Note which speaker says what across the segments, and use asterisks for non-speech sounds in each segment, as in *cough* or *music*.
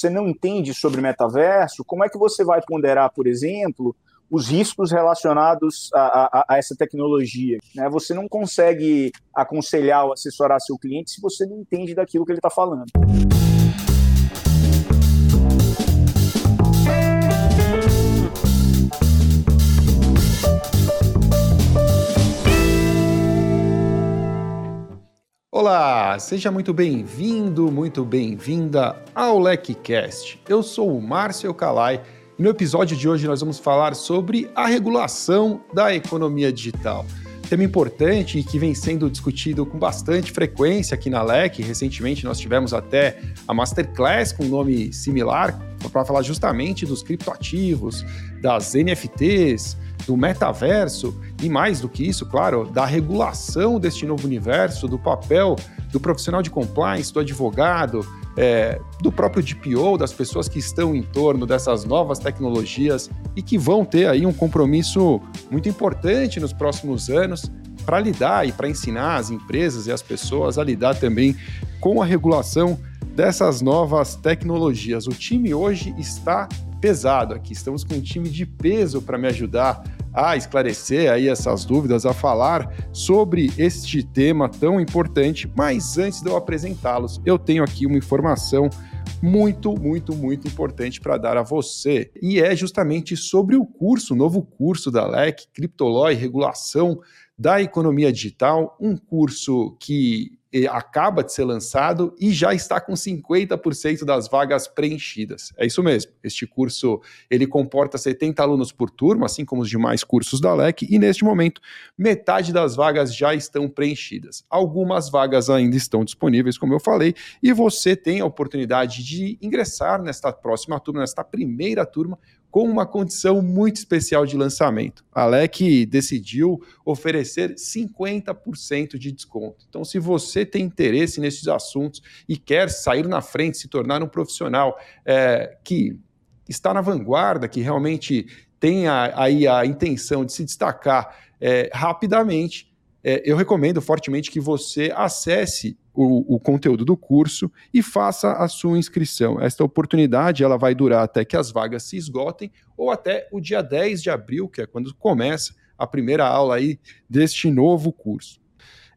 Speaker 1: você não entende sobre metaverso, como é que você vai ponderar, por exemplo, os riscos relacionados a, a, a essa tecnologia? Né? Você não consegue aconselhar ou assessorar seu cliente se você não entende daquilo que ele está falando.
Speaker 2: Olá, seja muito bem-vindo, muito bem-vinda ao LecCast. Eu sou o Márcio Calai e no episódio de hoje nós vamos falar sobre a regulação da economia digital. Tema importante e que vem sendo discutido com bastante frequência aqui na LEC. Recentemente nós tivemos até a Masterclass com um nome similar para falar justamente dos criptoativos, das NFTs, do metaverso e mais do que isso, claro, da regulação deste novo universo, do papel do profissional de compliance, do advogado, é, do próprio DPO, das pessoas que estão em torno dessas novas tecnologias e que vão ter aí um compromisso muito importante nos próximos anos para lidar e para ensinar as empresas e as pessoas a lidar também com a regulação dessas novas tecnologias. O time hoje está pesado aqui. Estamos com um time de peso para me ajudar a esclarecer aí essas dúvidas, a falar sobre este tema tão importante. Mas antes de eu apresentá-los, eu tenho aqui uma informação muito, muito, muito importante para dar a você. E é justamente sobre o curso, o novo curso da LEC, Criptoló e Regulação da Economia Digital, um curso que acaba de ser lançado e já está com 50% das vagas preenchidas. É isso mesmo. Este curso ele comporta 70 alunos por turma, assim como os demais cursos da LEC, e neste momento metade das vagas já estão preenchidas. Algumas vagas ainda estão disponíveis, como eu falei, e você tem a oportunidade de ingressar nesta próxima turma, nesta primeira turma, com uma condição muito especial de lançamento. A LEC decidiu oferecer 50% de desconto. Então, se você tem interesse nesses assuntos e quer sair na frente, se tornar um profissional é, que está na vanguarda, que realmente tem aí a intenção de se destacar é, rapidamente, é, eu recomendo fortemente que você acesse o, o, conteúdo do curso e faça a sua inscrição. Esta oportunidade ela vai durar até que as vagas se esgotem ou até o dia 10 de abril, que é quando começa a primeira aula aí deste novo curso.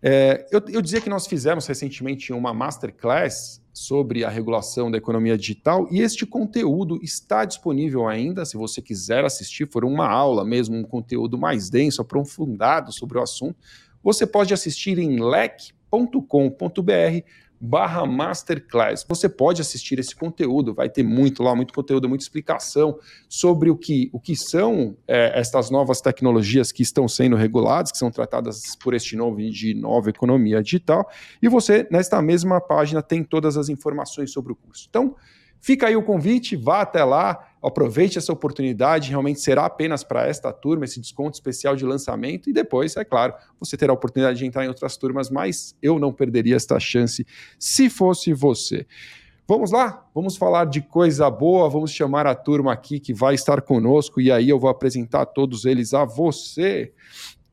Speaker 2: É, eu, eu dizia que nós fizemos recentemente uma masterclass sobre a regulação da economia digital e este conteúdo está disponível ainda, se você quiser assistir, for uma aula mesmo, um conteúdo mais denso, aprofundado sobre o assunto, você pode assistir em lec.com.br barra masterclass. Você pode assistir esse conteúdo, vai ter muito lá, muito conteúdo, muita explicação sobre o que, o que são é, estas novas tecnologias que estão sendo reguladas, que são tratadas por este novo de nova economia digital. E você, nesta mesma página, tem todas as informações sobre o curso. Então, Fica aí o convite, vá até lá, aproveite essa oportunidade, realmente será apenas para esta turma, esse desconto especial de lançamento, e depois, é claro, você terá a oportunidade de entrar em outras turmas, mas eu não perderia esta chance se fosse você. Vamos lá? Vamos falar de coisa boa, vamos chamar a turma aqui que vai estar conosco, e aí eu vou apresentar todos eles a você.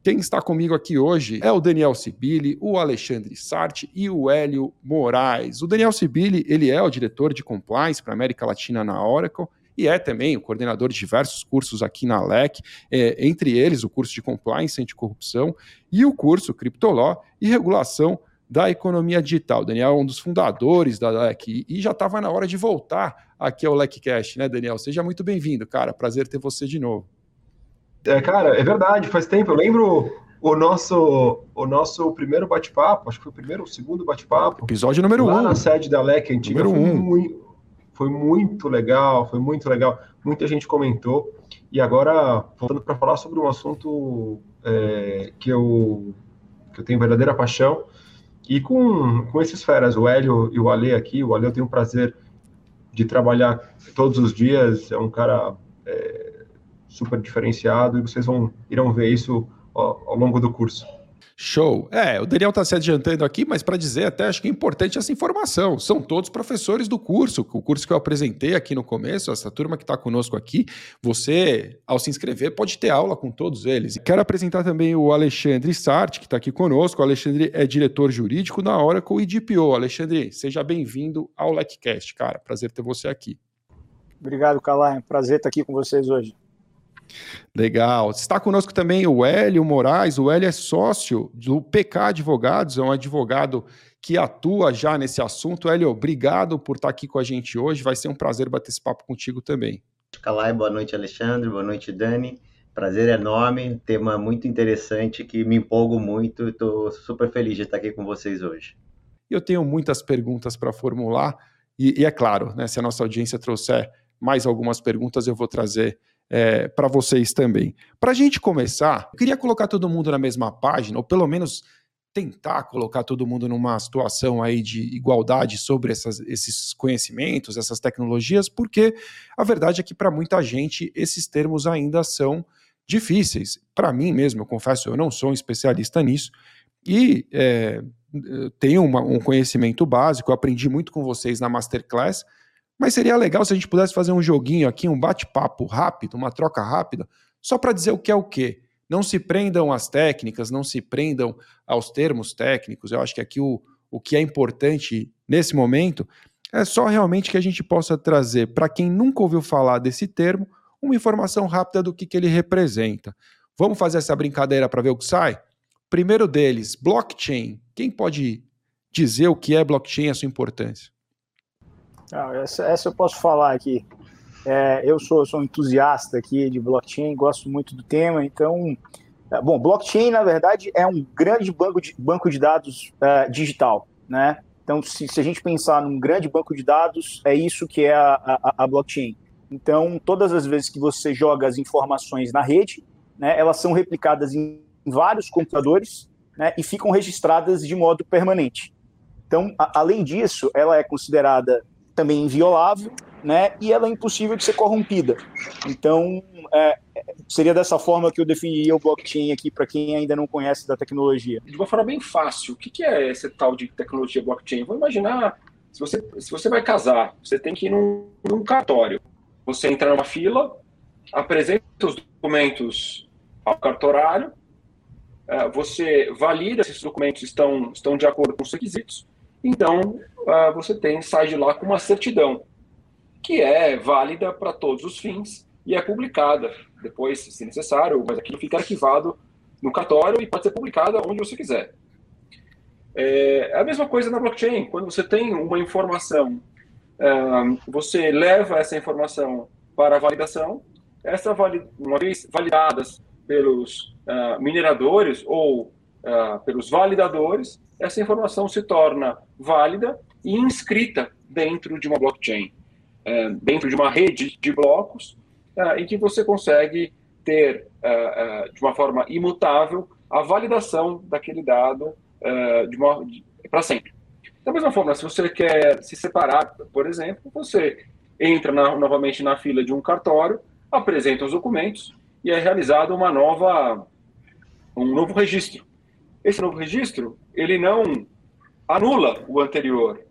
Speaker 2: Quem está comigo aqui hoje é o Daniel Sibili, o Alexandre Sarti e o Hélio Moraes. O Daniel Sibili, ele é o diretor de compliance para América Latina na Oracle e é também o coordenador de diversos cursos aqui na LEC, é, entre eles o curso de Compliance Anticorrupção e o curso Criptoló e Regulação da Economia Digital. Daniel é um dos fundadores da LEC e já estava na hora de voltar aqui ao LECcast, né, Daniel? Seja muito bem-vindo, cara. Prazer ter você de novo.
Speaker 3: É, cara, é verdade, faz tempo. Eu lembro o nosso, o nosso primeiro bate-papo, acho que foi o primeiro ou segundo bate-papo.
Speaker 2: Episódio número
Speaker 3: lá
Speaker 2: um.
Speaker 3: na sede da LEC antiga.
Speaker 2: Número um.
Speaker 3: muito, foi muito legal, foi muito legal. Muita gente comentou. E agora, voltando para falar sobre um assunto é, que, eu, que eu tenho verdadeira paixão, e com, com esses feras, o Hélio e o Ale aqui, o Ale eu tenho o prazer de trabalhar todos os dias, é um cara é, super diferenciado e vocês vão irão ver isso ao, ao longo do curso.
Speaker 2: Show. É, o Daniel está se adiantando aqui, mas para dizer até acho que é importante essa informação. São todos professores do curso, o curso que eu apresentei aqui no começo, essa turma que está conosco aqui. Você, ao se inscrever, pode ter aula com todos eles. Quero apresentar também o Alexandre Sart, que está aqui conosco. O Alexandre é diretor jurídico da Oracle e DPO. Alexandre, seja bem-vindo ao LecCast, cara. Prazer ter você aqui.
Speaker 1: Obrigado, Calai. Prazer estar aqui com vocês hoje.
Speaker 2: Legal. Está conosco também o Hélio Moraes. O Hélio é sócio do PK Advogados, é um advogado que atua já nesse assunto. Hélio, obrigado por estar aqui com a gente hoje. Vai ser um prazer bater esse papo contigo também.
Speaker 4: Calai, boa noite, Alexandre. Boa noite, Dani. Prazer enorme, tema muito interessante que me empolgo muito. Estou super feliz de estar aqui com vocês hoje.
Speaker 2: Eu tenho muitas perguntas para formular e, e, é claro, né, se a nossa audiência trouxer mais algumas perguntas, eu vou trazer é, para vocês também. Para a gente começar, eu queria colocar todo mundo na mesma página, ou pelo menos tentar colocar todo mundo numa situação aí de igualdade sobre essas, esses conhecimentos, essas tecnologias, porque a verdade é que para muita gente esses termos ainda são difíceis. Para mim mesmo, eu confesso, eu não sou um especialista nisso e é, tenho uma, um conhecimento básico, aprendi muito com vocês na Masterclass, mas seria legal se a gente pudesse fazer um joguinho aqui, um bate-papo rápido, uma troca rápida, só para dizer o que é o que. Não se prendam às técnicas, não se prendam aos termos técnicos. Eu acho que aqui o, o que é importante nesse momento é só realmente que a gente possa trazer, para quem nunca ouviu falar desse termo, uma informação rápida do que, que ele representa. Vamos fazer essa brincadeira para ver o que sai? Primeiro deles, blockchain. Quem pode dizer o que é blockchain e a sua importância?
Speaker 1: Ah, essa, essa, eu posso falar aqui. É, eu sou, sou um entusiasta aqui de blockchain, gosto muito do tema, então. É, bom, blockchain, na verdade, é um grande banco de, banco de dados é, digital, né? Então, se, se, a gente pensar num grande banco de dados, é isso que é a, a, a, blockchain. Então, todas as vezes que você joga as informações na rede, né, elas são replicadas em vários computadores né, e ficam registradas de modo permanente. Então, a, além disso, ela é considerada também inviolável, né? E ela é impossível de ser corrompida. Então, é, seria dessa forma que eu definiria o blockchain aqui para quem ainda não conhece da tecnologia.
Speaker 5: De uma forma bem fácil, o que é esse tal de tecnologia blockchain? Vou imaginar, se você, se você vai casar, você tem que ir num, num cartório. Você entra numa fila, apresenta os documentos ao cartorário, é, você valida se esses documentos estão, estão de acordo com os requisitos, então, uh, você tem, sai de lá com uma certidão, que é válida para todos os fins e é publicada depois, se necessário, mas aquilo fica arquivado no cartório e pode ser publicada onde você quiser. É, é a mesma coisa na blockchain. Quando você tem uma informação, uh, você leva essa informação para validação. Essa uma vez validadas pelos uh, mineradores ou pelos validadores, essa informação se torna válida e inscrita dentro de uma blockchain, é, dentro de uma rede de blocos, é, em que você consegue ter, é, de uma forma imutável, a validação daquele dado para sempre. Da mesma forma, se você quer se separar, por exemplo, você entra na, novamente na fila de um cartório, apresenta os documentos e é realizado uma nova, um novo registro. Esse novo registro ele não anula o anterior,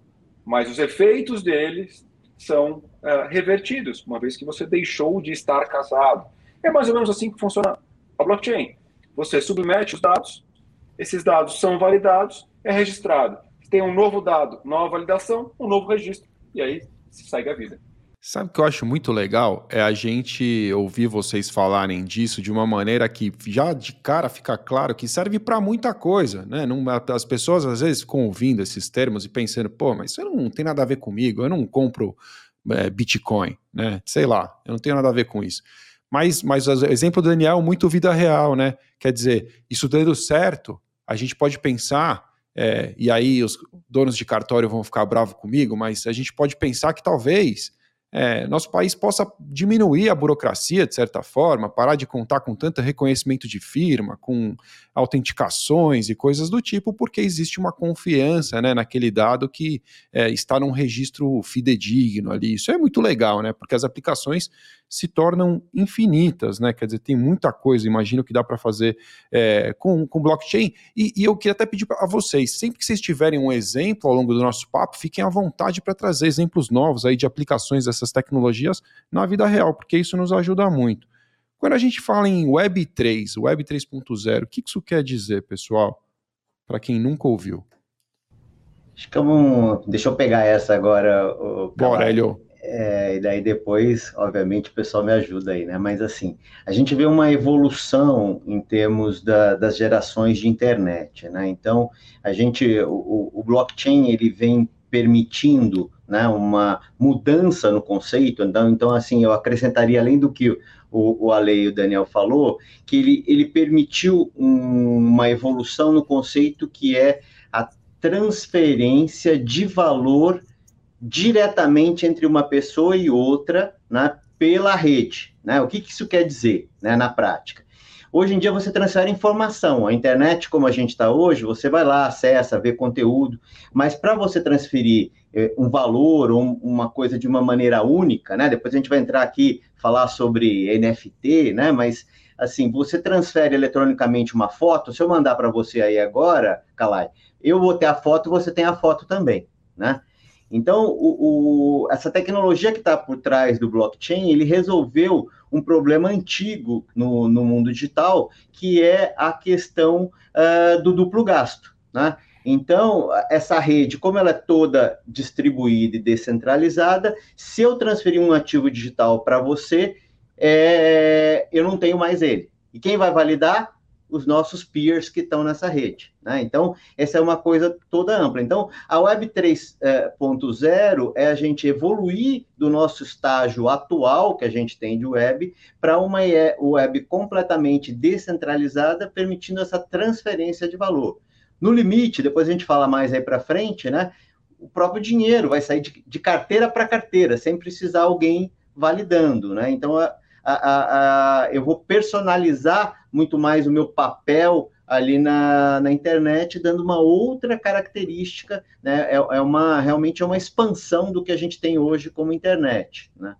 Speaker 5: mas os efeitos deles são uh, revertidos, uma vez que você deixou de estar casado. É mais ou menos assim que funciona a blockchain. Você submete os dados, esses dados são validados, é registrado. Tem um novo dado, nova validação, um novo registro, e aí se segue a vida.
Speaker 2: Sabe o que eu acho muito legal? É a gente ouvir vocês falarem disso de uma maneira que já de cara fica claro que serve para muita coisa, né? Não, as pessoas às vezes ficam ouvindo esses termos e pensando, pô, mas isso não tem nada a ver comigo, eu não compro é, Bitcoin, né? Sei lá, eu não tenho nada a ver com isso. Mas, mas o exemplo do Daniel é muito vida real, né? Quer dizer, isso dando certo, a gente pode pensar, é, e aí os donos de cartório vão ficar bravos comigo, mas a gente pode pensar que talvez é, nosso país possa diminuir a burocracia, de certa forma, parar de contar com tanto reconhecimento de firma, com autenticações e coisas do tipo, porque existe uma confiança né, naquele dado que é, está num registro fidedigno ali. Isso é muito legal, né? Porque as aplicações se tornam infinitas, né? Quer dizer, tem muita coisa, imagino que dá para fazer é, com, com blockchain. E, e, eu queria até pedir a vocês, sempre que vocês tiverem um exemplo ao longo do nosso papo, fiquem à vontade para trazer exemplos novos aí de aplicações dessas tecnologias na vida real, porque isso nos ajuda muito. Quando a gente fala em Web 3, Web 3.0, o que isso quer dizer, pessoal? Para quem nunca ouviu.
Speaker 4: Acho que vamos. Deixa eu pegar essa agora.
Speaker 2: Bora, Helio.
Speaker 4: É, e daí depois, obviamente, o pessoal me ajuda aí, né? Mas assim, a gente vê uma evolução em termos da, das gerações de internet, né? Então, a gente, o, o blockchain, ele vem permitindo né, uma mudança no conceito, então, então, assim, eu acrescentaria, além do que o, o Ale e o Daniel falou, que ele, ele permitiu um, uma evolução no conceito que é a transferência de valor diretamente entre uma pessoa e outra né, pela rede. Né? O que, que isso quer dizer né, na prática? Hoje em dia você transfere informação. A internet, como a gente está hoje, você vai lá, acessa, vê conteúdo, mas para você transferir eh, um valor ou uma coisa de uma maneira única, né? Depois a gente vai entrar aqui falar sobre NFT, né? Mas assim, você transfere eletronicamente uma foto. Se eu mandar para você aí agora, Kalai, eu vou ter a foto, você tem a foto também, né? Então, o, o, essa tecnologia que está por trás do blockchain, ele resolveu um problema antigo no, no mundo digital, que é a questão uh, do duplo gasto. Né? Então, essa rede, como ela é toda distribuída e descentralizada, se eu transferir um ativo digital para você, é, eu não tenho mais ele. E quem vai validar? Os nossos peers que estão nessa rede. Né? Então, essa é uma coisa toda ampla. Então, a Web 3.0 é, é a gente evoluir do nosso estágio atual que a gente tem de web para uma web completamente descentralizada, permitindo essa transferência de valor. No limite, depois a gente fala mais aí para frente, né? O próprio dinheiro vai sair de, de carteira para carteira, sem precisar alguém validando, né? Então, a, a, a, eu vou personalizar muito mais o meu papel ali na, na internet, dando uma outra característica, né? É, é, uma realmente é uma expansão do que a gente tem hoje como internet, né?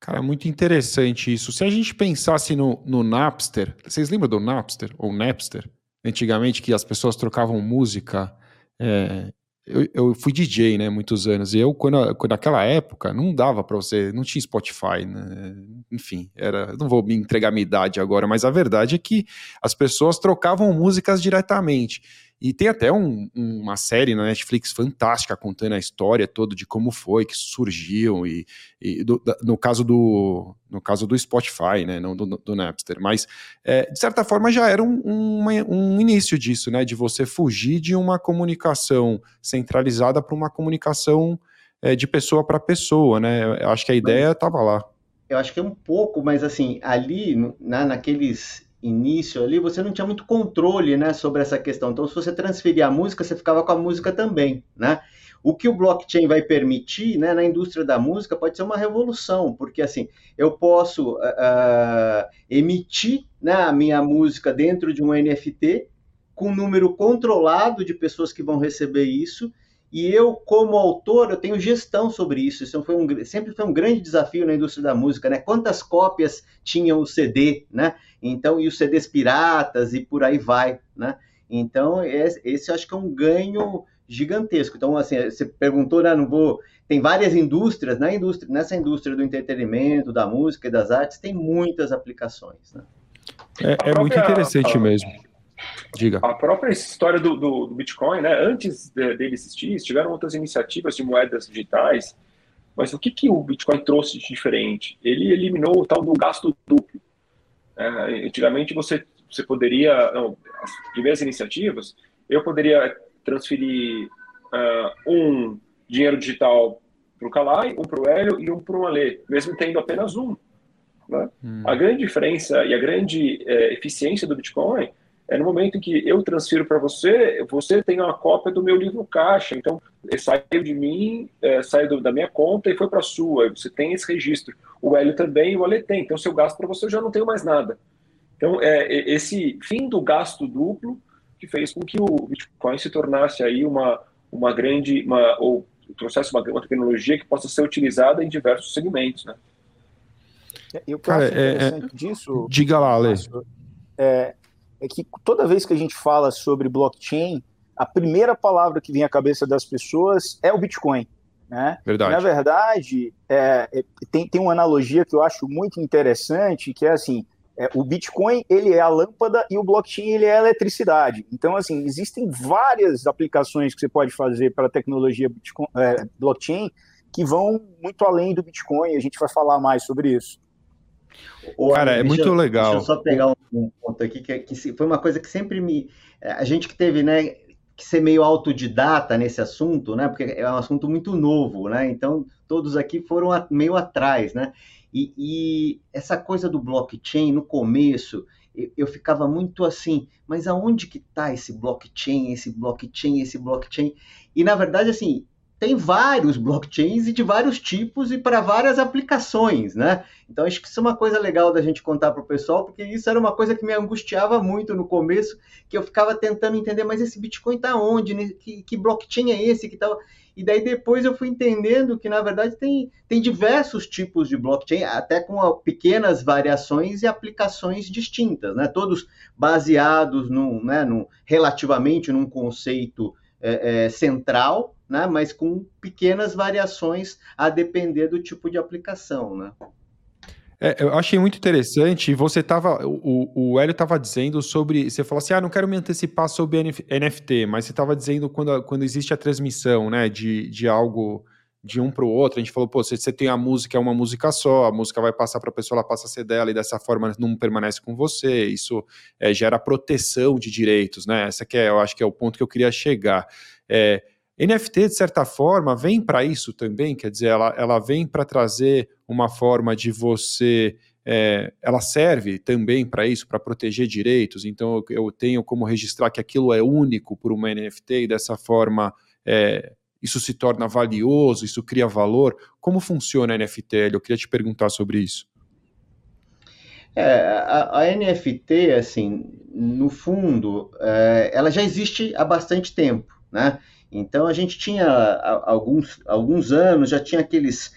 Speaker 2: Cara, muito interessante isso. Se a gente pensasse no, no Napster, vocês lembram do Napster ou Napster? Antigamente que as pessoas trocavam música é, eu, eu, fui DJ, né, muitos anos, e eu, quando, quando naquela época, não dava para você, não tinha Spotify, né, enfim, era, não vou me entregar minha idade agora, mas a verdade é que as pessoas trocavam músicas diretamente, e tem até um, uma série na Netflix fantástica contando a história toda de como foi que surgiu e, e do, no caso do no caso do Spotify, né, não do, do Napster, mas é, de certa forma já era um, um, um, início disso, né, de você fugir de uma comunicação centralizada para uma comunicação é, de pessoa para pessoa, né? Eu acho que a ideia estava lá.
Speaker 4: Eu acho que é um pouco, mas assim ali na, naqueles início ali, você não tinha muito controle, né, sobre essa questão. Então, se você transferir a música, você ficava com a música também, né? O que o blockchain vai permitir, né, na indústria da música, pode ser uma revolução, porque assim, eu posso uh, emitir né, a minha música dentro de um NFT com um número controlado de pessoas que vão receber isso e eu, como autor, eu tenho gestão sobre isso. Isso foi um, sempre foi um grande desafio na indústria da música, né? Quantas cópias tinha o CD, né? Então, e os CDs piratas e por aí vai, né? Então, esse, esse eu acho que é um ganho gigantesco. Então, assim, você perguntou, né? Não vou. Tem várias indústrias, na indústria, nessa indústria do entretenimento, da música e das artes, tem muitas aplicações. Né?
Speaker 2: É, é muito interessante mesmo.
Speaker 5: Diga. A própria história do, do, do Bitcoin, né? Antes de, dele existir, tiveram outras iniciativas de moedas digitais, mas o que, que o Bitcoin trouxe de diferente? Ele eliminou o tal do gasto duplo. É, antigamente você, você poderia, não, as primeiras iniciativas, eu poderia transferir uh, um dinheiro digital para o Kalai, um para o Hélio e um para o Alê, mesmo tendo apenas um. Né? Hum. A grande diferença e a grande é, eficiência do Bitcoin é no momento em que eu transfiro para você, você tem uma cópia do meu livro caixa. Então, saiu de mim, é, saiu da minha conta e foi para a sua. Você tem esse registro. O Hélio também, o Ale tem. Então, se eu gasto para você, eu já não tenho mais nada. Então, é esse fim do gasto duplo que fez com que o Bitcoin se tornasse aí uma, uma grande, uma, ou trouxesse uma, uma tecnologia que possa ser utilizada em diversos segmentos, né?
Speaker 1: E o que Cara, eu acho é, interessante é, disso.
Speaker 2: Diga lá, Ale.
Speaker 1: É, é que toda vez que a gente fala sobre blockchain, a primeira palavra que vem à cabeça das pessoas é o Bitcoin. Né?
Speaker 2: Verdade.
Speaker 1: Na verdade, é, é, tem, tem uma analogia que eu acho muito interessante, que é assim, é, o Bitcoin ele é a lâmpada e o blockchain ele é a eletricidade. Então, assim, existem várias aplicações que você pode fazer para a tecnologia Bitcoin, é, blockchain que vão muito além do Bitcoin. A gente vai falar mais sobre isso.
Speaker 2: Cara, é muito eu, legal.
Speaker 4: Deixa eu só pegar um, um ponto aqui que, que, foi uma coisa que sempre me. É, a gente que teve, né, que ser meio autodidata nesse assunto, né, porque é um assunto muito novo, né, então todos aqui foram meio atrás, né, e, e essa coisa do blockchain, no começo, eu, eu ficava muito assim, mas aonde que está esse blockchain, esse blockchain, esse blockchain? E na verdade, assim, tem vários blockchains e de vários tipos e para várias aplicações, né? Então acho que isso é uma coisa legal da gente contar para o pessoal, porque isso era uma coisa que me angustiava muito no começo, que eu ficava tentando entender, mas esse Bitcoin está onde? Né? Que, que blockchain é esse que tal? Tá... E daí depois eu fui entendendo que, na verdade, tem, tem diversos tipos de blockchain, até com pequenas variações e aplicações distintas, né? Todos baseados num, né, num, relativamente num conceito é, é, central, né? Mas com pequenas variações a depender do tipo de aplicação, né?
Speaker 2: É, eu achei muito interessante. Você tava, o, o Hélio estava dizendo sobre. Você falou assim: ah, não quero me antecipar sobre NFT, mas você estava dizendo quando, quando existe a transmissão, né, de, de algo de um para o outro. A gente falou, pô, você, você tem a música, é uma música só, a música vai passar para a pessoa, ela passa a ser dela e dessa forma não permanece com você. Isso é, gera proteção de direitos, né? Essa que é, eu acho que é o ponto que eu queria chegar. É, NFT, de certa forma, vem para isso também, quer dizer, ela, ela vem para trazer uma forma de você. É, ela serve também para isso, para proteger direitos. Então, eu, eu, tenho como registrar que aquilo é único por uma NFT e dessa forma é, isso se torna valioso, isso cria valor. Como funciona a NFT? Eu queria te perguntar sobre isso.
Speaker 4: É, a, a, NFT, assim, no fundo, é, ela já existe há bastante tempo, né? Então a gente tinha alguns, alguns anos, já tinha aqueles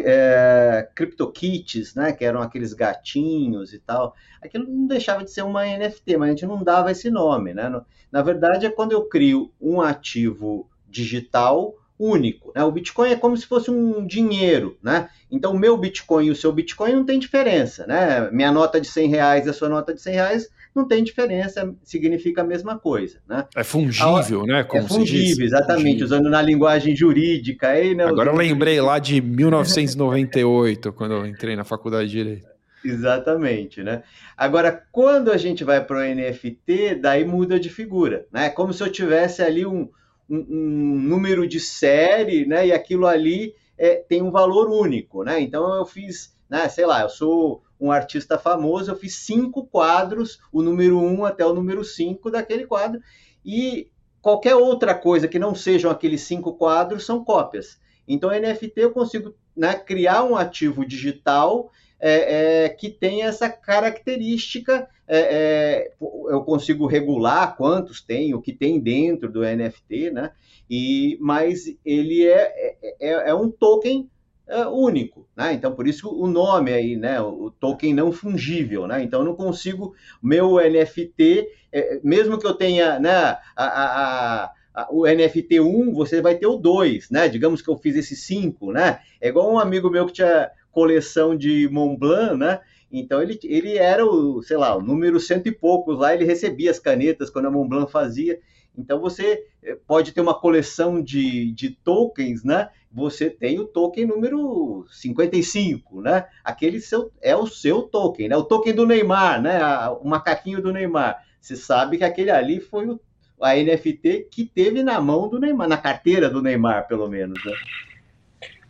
Speaker 4: é, CryptoKits, né, que eram aqueles gatinhos e tal. Aquilo não deixava de ser uma NFT, mas a gente não dava esse nome. Né? Na verdade, é quando eu crio um ativo digital único. Né? O Bitcoin é como se fosse um dinheiro, né? Então o meu Bitcoin e o seu Bitcoin não tem diferença, né? Minha nota de 100 reais e a sua nota de 100 reais não tem diferença, significa a mesma coisa, né?
Speaker 2: É fungível, né?
Speaker 4: Como é fungível, exatamente, fungível. usando na linguagem jurídica. Aí, né,
Speaker 2: Agora eu lembrei lá de 1998, quando eu entrei na faculdade de Direito.
Speaker 4: Exatamente, né? Agora, quando a gente vai para o NFT, daí muda de figura, né? Como se eu tivesse ali um, um, um número de série, né? E aquilo ali é, tem um valor único, né? Então eu fiz, né? Sei lá, eu sou um artista famoso, eu fiz cinco quadros, o número um até o número cinco daquele quadro, e qualquer outra coisa que não sejam aqueles cinco quadros são cópias. Então, NFT eu consigo né, criar um ativo digital é, é, que tem essa característica. É, é eu consigo regular quantos tem, o que tem dentro do NFT, né? E, mas ele é, é, é um token é, único, né? Então, por isso o nome aí, né? O token não fungível, né? Então, eu não consigo, meu NFT, é, mesmo que eu tenha, né? A, a, a, o NFT 1, você vai ter o 2, né? Digamos que eu fiz esse 5, né? É igual um amigo meu que tinha coleção de Montblanc, né? Então ele, ele era o, sei lá, o número cento e poucos lá, ele recebia as canetas quando a Montblanc fazia. Então você eh, pode ter uma coleção de, de tokens, né? Você tem o token número 55, né? Aquele seu, é o seu token, né? O token do Neymar, né? O macaquinho do Neymar. Você sabe que aquele ali foi o, a NFT que teve na mão do Neymar, na carteira do Neymar, pelo menos, né?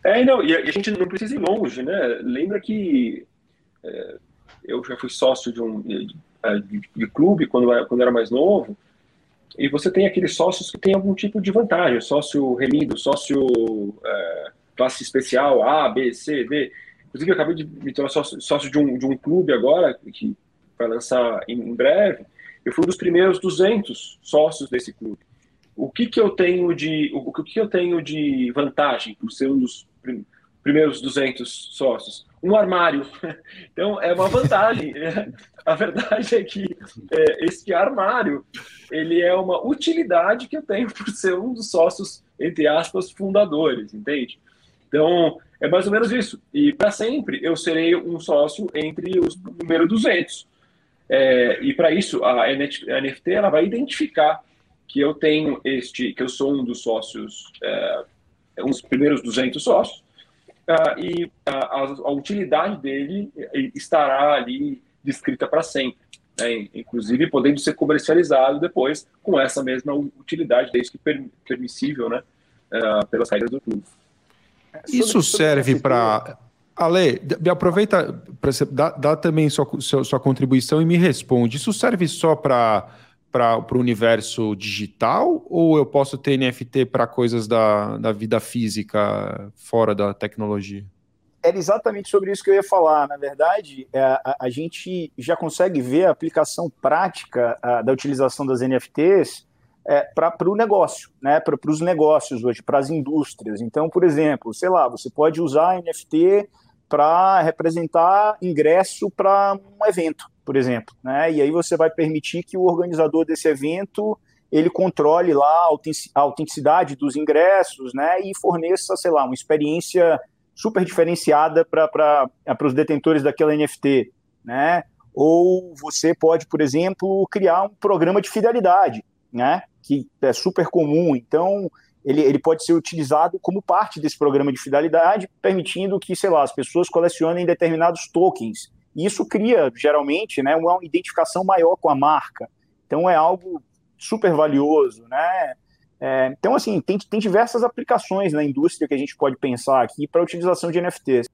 Speaker 5: É, não, e a gente não precisa ir longe, né? Lembra que é, eu já fui sócio de um de, de, de clube quando, quando era mais novo, e você tem aqueles sócios que têm algum tipo de vantagem, sócio remido, sócio é, classe especial, A, B, C, D. Inclusive, eu acabei de me tornar sócio, sócio de, um, de um clube agora, que vai lançar em, em breve. Eu fui um dos primeiros 200 sócios desse clube. O que, que eu tenho de o que, que eu tenho de vantagem por ser um dos primeiros 200 sócios? Um armário. *laughs* Então, é uma vantagem. A verdade é que é, esse armário, ele é uma utilidade que eu tenho por ser um dos sócios, entre aspas, fundadores, entende? Então, é mais ou menos isso. E para sempre eu serei um sócio entre os número 200. É, e para isso, a NFT ela vai identificar que eu tenho este, que eu sou um dos sócios, é, um dos primeiros 200 sócios, uh, e a, a, utilidade dele estará ali descrita para sempre. Né? Inclusive podendo ser comercializado depois com essa mesma utilidade, desde que per, permissível né? Uh, pelas regras do clube.
Speaker 2: Isso serve para. Ale, me aproveita para dá, dá também sua, sua, sua, contribuição e me responde. Isso serve só para para o universo digital ou eu posso ter NFT para coisas da, da vida física fora da tecnologia?
Speaker 1: Era exatamente sobre isso que eu ia falar. Na verdade, é, a, a gente já consegue ver a aplicação prática a, da utilização das NFTs é, para o negócio, né? para os negócios hoje, para as indústrias. Então, por exemplo, sei lá, você pode usar NFT para representar ingresso para um evento por exemplo. Né? E aí você vai permitir que o organizador desse evento ele controle lá a autenticidade dos ingressos né? e forneça, sei lá, uma experiência super diferenciada para os detentores daquela NFT. Né? Ou você pode, por exemplo, criar um programa de fidelidade, né? que é super comum. Então, ele, ele pode ser utilizado como parte desse programa de fidelidade, permitindo que, sei lá, as pessoas colecionem determinados tokens e isso cria, geralmente, né, uma identificação maior com a marca. Então, é algo super valioso, né? É, então, assim, tem, tem diversas aplicações na indústria que a gente pode pensar aqui para a utilização de NFTs.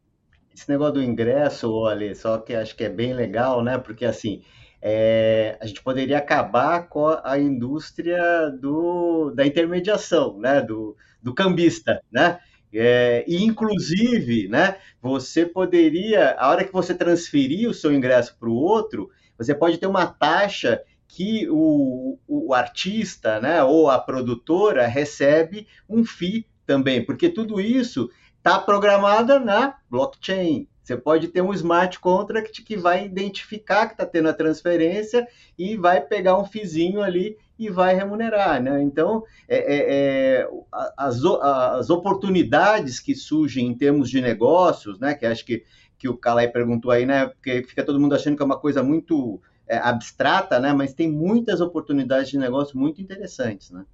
Speaker 4: Esse negócio do ingresso, olha, só que acho que é bem legal, né? Porque, assim, é, a gente poderia acabar com a indústria do, da intermediação, né? Do, do cambista, né? É, e, inclusive, né, você poderia, a hora que você transferir o seu ingresso para o outro, você pode ter uma taxa que o, o artista né, ou a produtora recebe um FII também, porque tudo isso está programado na blockchain. Você pode ter um smart contract que vai identificar que está tendo a transferência e vai pegar um fizinho ali e vai remunerar, né? Então, é, é, é, as, as oportunidades que surgem em termos de negócios, né? Que acho que, que o Calai perguntou aí, né? Porque fica todo mundo achando que é uma coisa muito é, abstrata, né? Mas tem muitas oportunidades de negócio muito interessantes, né?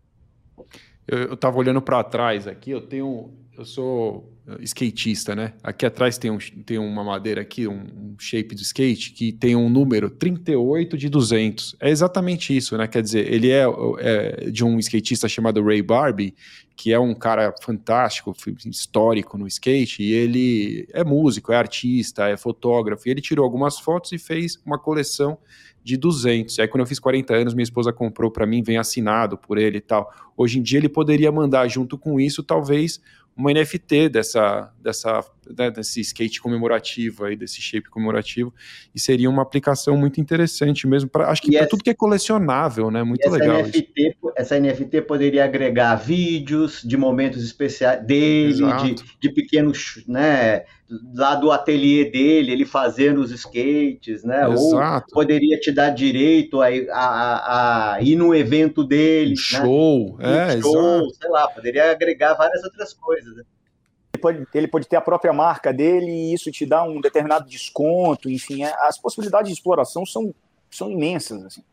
Speaker 2: Eu estava olhando para trás aqui, eu tenho eu sou skatista, né? Aqui atrás tem, um, tem uma madeira aqui, um, shape de skate, que tem um número 38 de 200. É exatamente isso, né? Quer dizer, ele é, é de um skatista chamado Ray Barbie, que é um cara fantástico, histórico no skate, e ele é músico, é artista, é fotógrafo, e ele tirou algumas fotos e fez uma coleção de 200. E aí, quando eu fiz 40 anos, minha esposa comprou para mim, vem assinado por ele e tal. Hoje em dia, ele poderia mandar junto com isso, talvez, uma NFT dessa, dessa, né, desse skate comemorativo aí, desse shape comemorativo, e seria uma aplicação muito interessante mesmo para acho que para tudo que é colecionável, né? Muito legal.
Speaker 4: NFT, essa NFT poderia agregar vídeos de momentos especiais dele, de, de pequenos, né? Lá do ateliê dele, ele fazendo os skates, né? Exato. Ou poderia te dar direito a, a, a ir no evento dele.
Speaker 2: Um né? show, é, um show, exato.
Speaker 4: sei lá, poderia agregar várias outras coisas. Né?
Speaker 1: Ele pode, ele pode ter a própria marca dele e isso te dá um determinado desconto, enfim, é, as possibilidades de exploração são, são imensas, assim.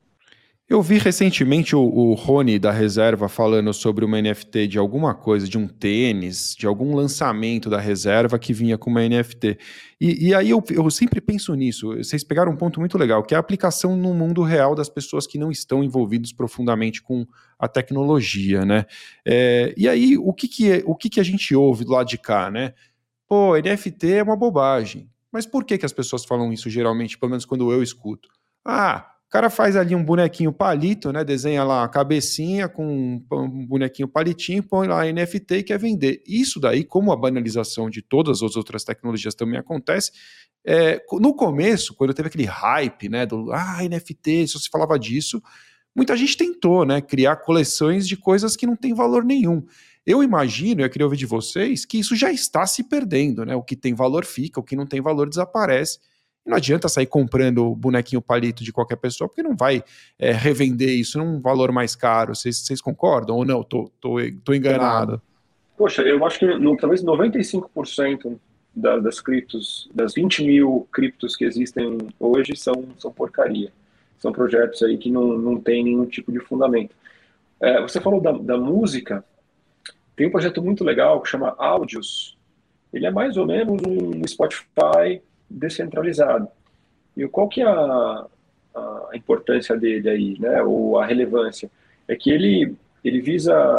Speaker 2: Eu vi recentemente o, o Rony da reserva falando sobre uma NFT de alguma coisa, de um tênis, de algum lançamento da reserva que vinha com uma NFT. E, e aí eu, eu, sempre penso nisso. Vocês pegaram um ponto muito legal, que é a aplicação no mundo real das pessoas que não estão envolvidos profundamente com a tecnologia, né? É, e aí, o que, que, é, o que, que a gente ouve do lado de cá, né? Pô, NFT é uma bobagem. Mas por que, que as pessoas falam isso geralmente, pelo menos quando eu escuto? Ah, o cara faz ali um bonequinho palito, né? Desenha lá a cabecinha com um bonequinho palitinho, põe lá NFT e quer vender. Isso daí, como a banalização de todas as outras tecnologias também acontece, é, no começo, quando teve aquele hype, né? Do ah, NFT, se você falava disso, muita gente tentou, né? Criar coleções de coisas que não têm valor nenhum. Eu imagino, eu queria ouvir de vocês, que isso já está se perdendo, né? O que tem valor fica, o que não tem valor desaparece. Não adianta sair comprando bonequinho palito de qualquer pessoa, porque não vai é, revender isso num valor mais caro. Vocês concordam ou não? Tô, tô, tô enganado.
Speaker 5: Poxa, eu acho que no, talvez 95% da, das criptos, das 20 mil criptos que existem hoje são, são porcaria. São projetos aí que não, não tem nenhum tipo de fundamento. É, você falou da, da música, tem um projeto muito legal que chama Audios. Ele é mais ou menos um Spotify descentralizado. E qual que é a, a importância dele aí, né? Ou a relevância? É que ele, ele visa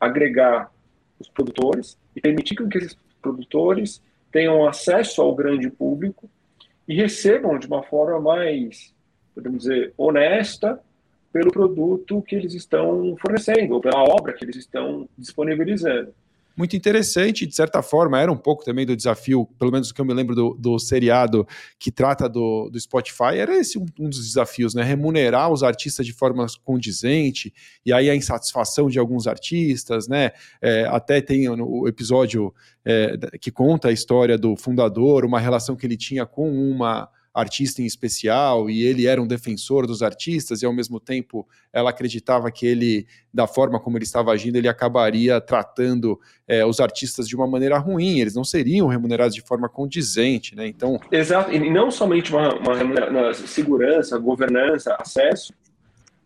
Speaker 5: agregar os produtores e permitir que esses produtores tenham acesso ao grande público e recebam de uma forma mais, podemos dizer, honesta pelo produto que eles estão fornecendo, ou pela obra que eles estão disponibilizando
Speaker 2: muito interessante, de certa forma, era um pouco também do desafio, pelo menos o que eu me lembro do, do seriado que trata do, do Spotify, era esse um, um, dos desafios, né? Remunerar os artistas de forma condizente, e aí a insatisfação de alguns artistas, né? É, até tem o episódio é, que conta a história do fundador, uma relação que ele tinha com uma artista em especial e ele era um defensor dos artistas e ao mesmo tempo ela acreditava que ele, da forma como ele estava agindo, ele acabaria tratando é, os artistas de uma maneira ruim, eles não seriam remunerados de forma condizente, né? Então.
Speaker 5: Exato, e não somente uma, uma segurança, governança, acesso,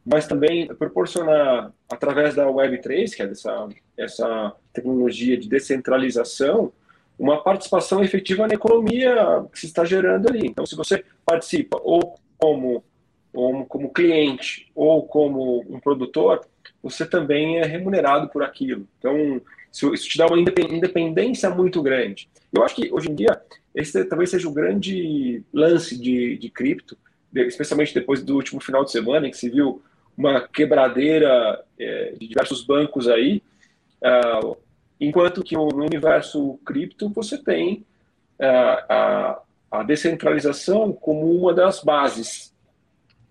Speaker 5: mas também proporcionar, através da Web3, que é dessa essa tecnologia de descentralização, uma participação efetiva na economia que se está gerando ali. Então, se você participa ou como, ou como cliente ou como um produtor, você também é remunerado por aquilo. Então, isso, te dá uma independência muito grande. Eu acho que hoje em dia esse talvez seja o grande lance de, de cripto, especialmente depois do último final de semana, em que se viu uma quebradeira é, de diversos bancos aí. Uh, Enquanto que no universo cripto você tem a, é, a, a descentralização como uma das bases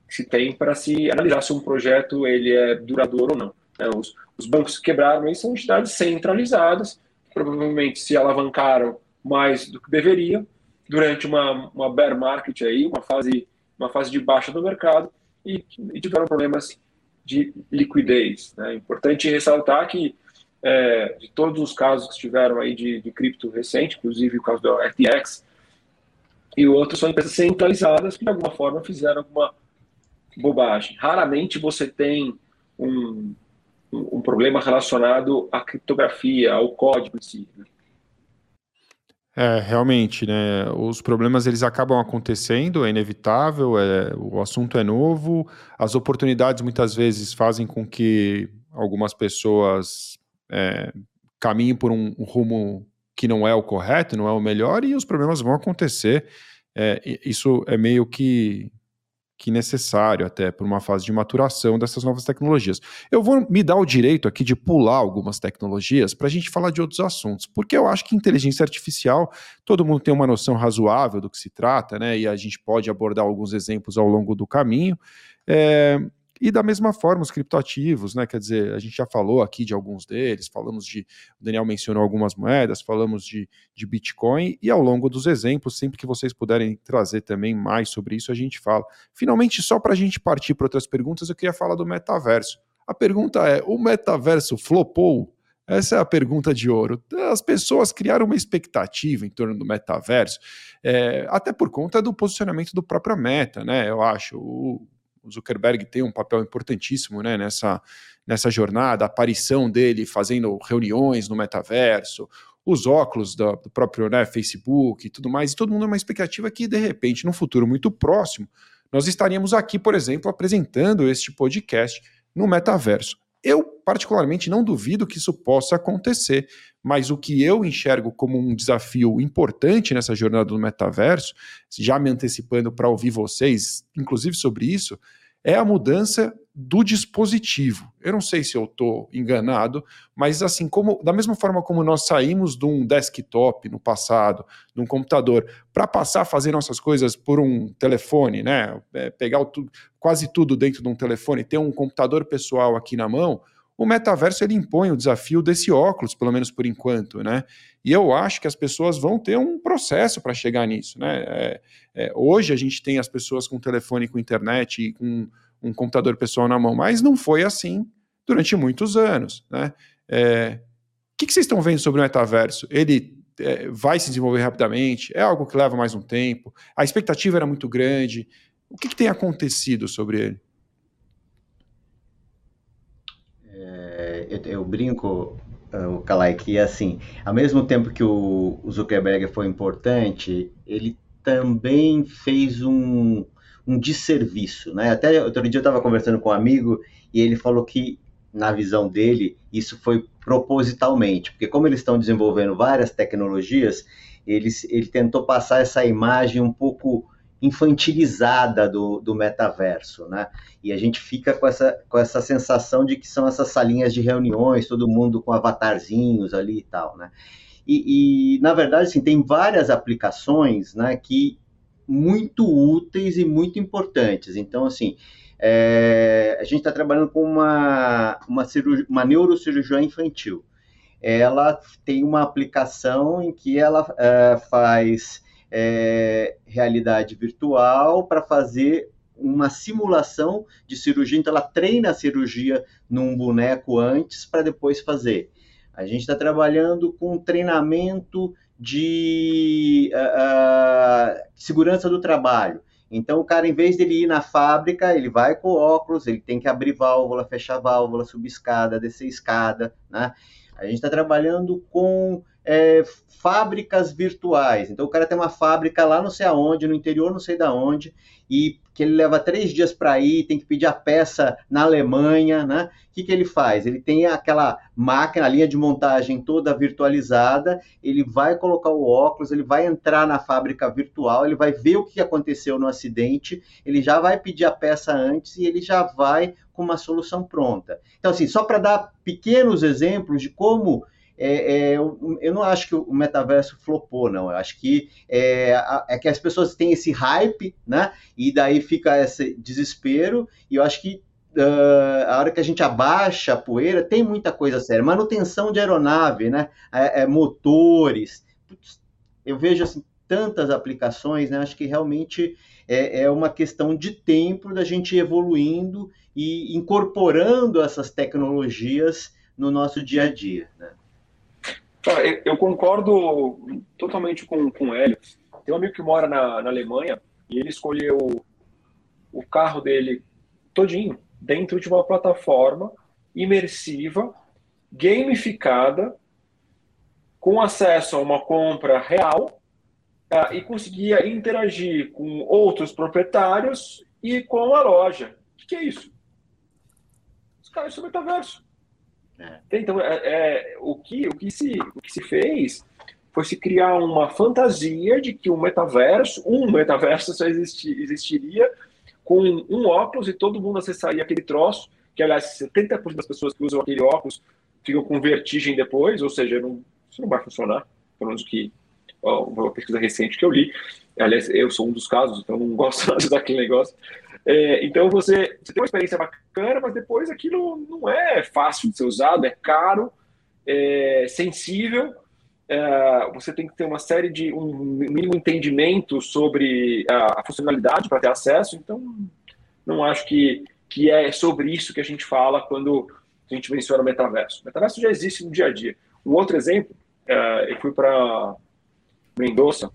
Speaker 5: que se tem para se analisar se um projeto ele é duradouro ou não. É, os, os, bancos que quebraram aí são entidades centralizadas, provavelmente se alavancaram mais do que deveriam durante uma, uma bear market aí, uma fase, uma fase de baixa do mercado e, e tiveram problemas de liquidez. É né? importante ressaltar que é, de todos os casos que tiveram aí de, de cripto recente, inclusive o caso do FTX, e outros são empresas centralizadas que de alguma forma fizeram alguma bobagem. Raramente você tem um, um, um problema relacionado à criptografia, ao código em si. Né?
Speaker 2: É, realmente, né? Os problemas eles acabam acontecendo, é inevitável, é, o assunto é novo, as oportunidades muitas vezes fazem com que algumas pessoas é, por um, um, rumo que não é o correto, não é o melhor, e os problemas vão acontecer. É, isso é meio que, que necessário até por uma fase de maturação dessas novas tecnologias. Eu vou me dar o direito aqui de pular algumas tecnologias para a gente falar de outros assuntos, porque eu acho que inteligência artificial, todo mundo tem uma noção razoável do que se trata, né? E a gente pode abordar alguns exemplos ao longo do caminho. É, e da mesma forma, os criptoativos, né? Quer dizer, a gente já falou aqui de alguns deles, falamos de. O Daniel mencionou algumas moedas, falamos de, de Bitcoin, e ao longo dos exemplos, sempre que vocês puderem trazer também mais sobre isso, a gente fala. Finalmente, só para a gente partir para outras perguntas, eu queria falar do metaverso. A pergunta é: o metaverso flopou? Essa é a pergunta de ouro. As pessoas criaram uma expectativa em torno do metaverso, é, até por conta do posicionamento do próprio Meta, né? Eu acho. O, o Zuckerberg tem um papel importantíssimo né, nessa, nessa jornada, a aparição dele fazendo reuniões no metaverso, os óculos do, do próprio né, Facebook e tudo mais, e todo mundo é uma expectativa que, de repente, no futuro muito próximo, nós estaríamos aqui, por exemplo, apresentando este podcast no metaverso. Eu, particularmente, não duvido que isso possa acontecer, mas o que eu enxergo como um desafio importante nessa jornada do metaverso, já me antecipando para ouvir vocês, inclusive sobre isso, é a mudança do dispositivo. Eu não sei se eu estou enganado, mas assim como da mesma forma como nós saímos de um desktop no passado, de um computador, para passar a fazer nossas coisas por um telefone, né? É, pegar o, quase tudo dentro de um telefone, ter um computador pessoal aqui na mão. o metaverso ele impõe o desafio desse óculos, pelo menos por enquanto, né? E eu acho que as pessoas vão ter um processo para chegar nisso, né? É, é, hoje a gente tem as pessoas com telefone, com internet com um computador pessoal na mão, mas não foi assim durante muitos anos, né? É, o que, que, vocês estão vendo sobre o metaverso? Ele é, vai se desenvolver rapidamente? É algo que leva mais um tempo? A expectativa era muito grande? O que, que tem acontecido sobre ele?
Speaker 4: É, eu, eu, brinco, é, o Kalai, que assim, ao mesmo tempo que o, o Zuckerberg foi importante, ele também fez um, um desserviço, né? Até outro dia eu estava conversando com um amigo e ele falou que, na visão dele, isso foi propositalmente, porque como eles estão desenvolvendo várias tecnologias, eles, ele tentou passar essa imagem um pouco infantilizada do, do metaverso, né? E a gente fica com essa, com essa sensação de que são essas salinhas de reuniões, todo mundo com avatarzinhos ali e tal, né? E, e na verdade, assim, tem várias aplicações, né, que muito úteis e muito importantes. Então, assim, é, a gente está trabalhando com uma, uma, cirurgia, uma infantil. Ela tem uma aplicação em que ela é, faz é, realidade virtual para fazer uma simulação de cirurgia. Então, ela treina a cirurgia num boneco antes para depois fazer. A gente está trabalhando com treinamento de uh, segurança do trabalho. Então, o cara, em vez dele ir na fábrica, ele vai com óculos, ele tem que abrir válvula, fechar válvula, subir escada, descer escada, né? A gente está trabalhando com é, fábricas virtuais. Então o cara tem uma fábrica lá não sei aonde, no interior não sei da onde, e que ele leva três dias para ir, tem que pedir a peça na Alemanha, né? O que, que ele faz? Ele tem aquela máquina, a linha de montagem toda virtualizada, ele vai colocar o óculos, ele vai entrar na fábrica virtual, ele vai ver o que aconteceu no acidente, ele já vai pedir a peça antes e ele já vai com uma solução pronta. Então, assim, só para dar pequenos exemplos de como é, é, eu, eu, não acho que o metaverso flopou, não. Eu acho que é, é, que as pessoas têm esse hype, né? E daí fica esse desespero, e eu acho que uh, a hora que a gente abaixa a poeira, tem muita coisa séria. Manutenção de aeronave, né? É, é motores. Eu vejo assim, tantas aplicações, né? Acho que realmente é, é uma questão de tempo da gente evoluindo e incorporando essas tecnologias no nosso dia a dia. Né?
Speaker 5: Eu concordo totalmente com, com o Hélio. Tem um amigo que mora na, na Alemanha e ele escolheu o carro dele todinho dentro de uma plataforma imersiva, gamificada, com acesso a uma compra real uh, e conseguia interagir com outros proprietários e com a loja. O que é isso? Os caras são metaverso. É. Então, é, é, o, que, o, que se, o que se fez foi se criar uma fantasia de que o metaverso, um metaverso só existi, existiria com um óculos e todo mundo acessaria aquele troço, que aliás 70% das pessoas que usam aquele óculos ficam com vertigem depois, ou seja, não, isso não vai funcionar, pelo menos que ó, uma pesquisa recente que eu li. Aliás, eu sou um dos casos, então não gosto *laughs* nada daquele negócio. É, então você, você tem uma experiência bacana, mas depois aquilo não é fácil de ser usado, é caro, é sensível. É, você tem que ter uma série de um mínimo entendimento sobre a, a funcionalidade para ter acesso. Então, não acho que, que é sobre isso que a gente fala quando a gente menciona o metaverso. O metaverso já existe no dia a dia. Um outro exemplo, é, eu fui para Mendoza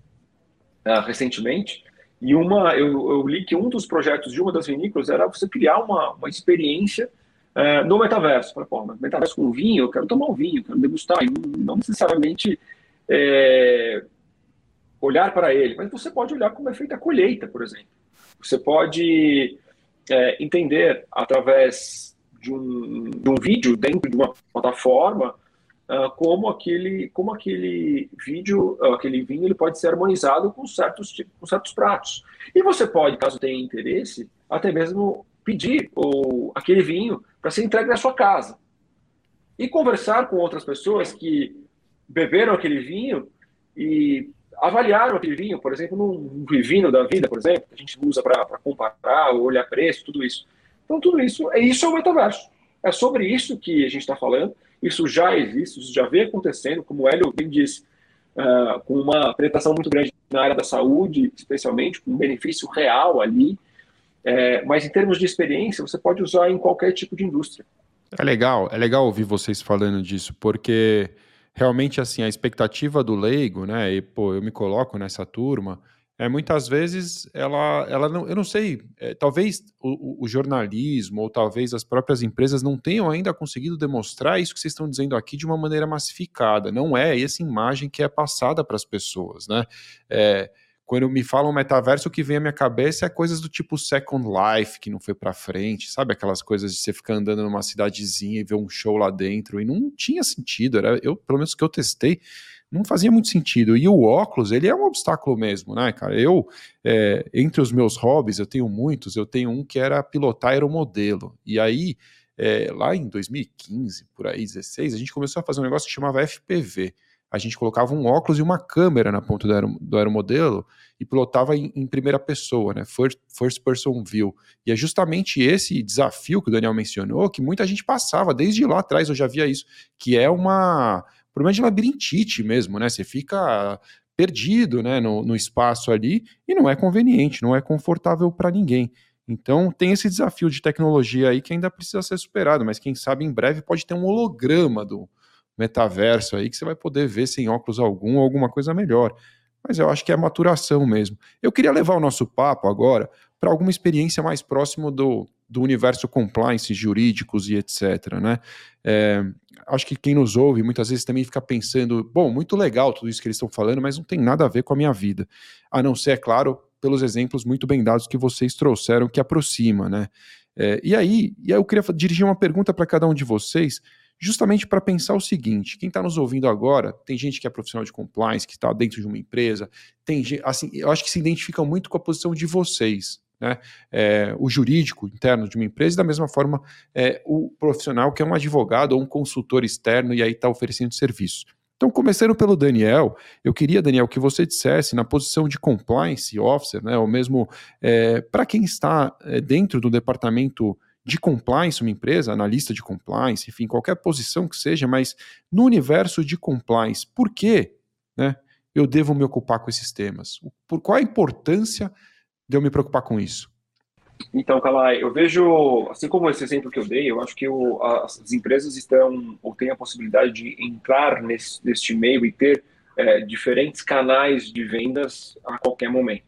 Speaker 5: é, recentemente e uma, eu, eu, li que um dos projetos de uma das vinícolas era você criar uma, uma experiência uh, no metaverso. Falei, pô, metaverso com vinho, eu quero tomar um vinho, quero degustar, e não, necessariamente é, olhar para ele, mas você pode olhar como é feita a colheita, por exemplo. Você pode é, entender através de um, de um vídeo dentro de uma plataforma uh, como aquele como aquele vídeo, uh, aquele vinho, ele pode ser harmonizado com certos com certos pratos. E você pode, caso tenha interesse, até mesmo pedir o, aquele vinho para ser entregue na sua casa e conversar com outras pessoas que beberam aquele vinho e avaliaram aquele vinho, por exemplo, num vinho da vida, por exemplo, que a gente usa para comparar, olhar preço, tudo isso. Então, tudo isso, é isso é o metaverso. É sobre isso que a gente está falando. Isso já existe, isso já vem acontecendo, como o Hélio bem disse, uh, com uma penetração muito grande na área da saúde, especialmente, com um benefício real ali. É, mas em termos de experiência, você pode usar em qualquer tipo de indústria.
Speaker 2: É legal, é legal ouvir vocês falando disso, porque realmente assim a expectativa do leigo, né? E pô, eu me coloco nessa turma é, muitas vezes ela, ela não, eu não sei, é, talvez o, o, jornalismo ou talvez as próprias empresas não tenham ainda conseguido demonstrar isso que vocês estão dizendo aqui de uma maneira massificada. Não é essa imagem que é passada para as pessoas, né? É, quando me falam metaverso, o que vem à minha cabeça é coisas do tipo Second Life, que não foi para frente, sabe? Aquelas coisas de você ficar andando numa cidadezinha e ver um show lá dentro, e não tinha sentido. Era, eu, pelo menos que eu testei, não fazia muito sentido. E o óculos, ele é um obstáculo mesmo, né, cara? Eu, é, entre os meus hobbies, eu tenho muitos, eu tenho um que era pilotar aeromodelo. E aí, é, lá em 2015, por aí, 16, a gente começou a fazer um negócio que chamava FPV. A gente colocava um óculos e uma câmera na ponta do, do aeromodelo e pilotava em, em, primeira pessoa, né? First, first person view. E é justamente esse desafio que o Daniel mencionou que muita gente passava, desde lá atrás eu já via isso, que é uma problema de labirintite mesmo, né? Você fica perdido né, no, no espaço ali e não é conveniente, não é confortável para ninguém. Então tem esse desafio de tecnologia aí que ainda precisa ser superado, mas quem sabe em breve pode ter um holograma do metaverso aí que você vai poder ver sem óculos algum ou alguma coisa melhor. Mas eu acho que é maturação mesmo. Eu queria levar o nosso papo agora para alguma experiência mais próximo do, do universo compliance, jurídicos e etc. Né? É, acho que quem nos ouve muitas vezes também fica pensando: bom, muito legal tudo isso que eles estão falando, mas não tem nada a ver com a minha vida. A não ser, é claro, pelos exemplos muito bem dados que vocês trouxeram, que aproxima. Né? É, e, aí, e aí eu queria dirigir uma pergunta para cada um de vocês justamente para pensar o seguinte: quem está nos ouvindo agora, tem gente que é profissional de compliance, que está dentro de uma empresa, tem assim, eu acho que se identifica muito com a posição de vocês né, é, o jurídico interno de uma empresa, e da mesma forma é, o profissional que é um advogado ou um consultor externo e aí está oferecendo serviço. Então, começando pelo Daniel, eu queria, Daniel, que você dissesse na posição de compliance officer, né, ou mesmo é, para quem está é, dentro do departamento de compliance, uma empresa, analista de compliance, enfim, qualquer posição que seja, mas no universo de compliance, por que né, eu devo me ocupar com esses temas? Por qual a importância de eu me preocupar com isso?
Speaker 5: Então, Calai, eu vejo, assim como esse exemplo que eu dei, eu acho que o, as empresas estão ou têm a possibilidade de entrar nesse, neste meio e ter é, diferentes canais de vendas a qualquer momento.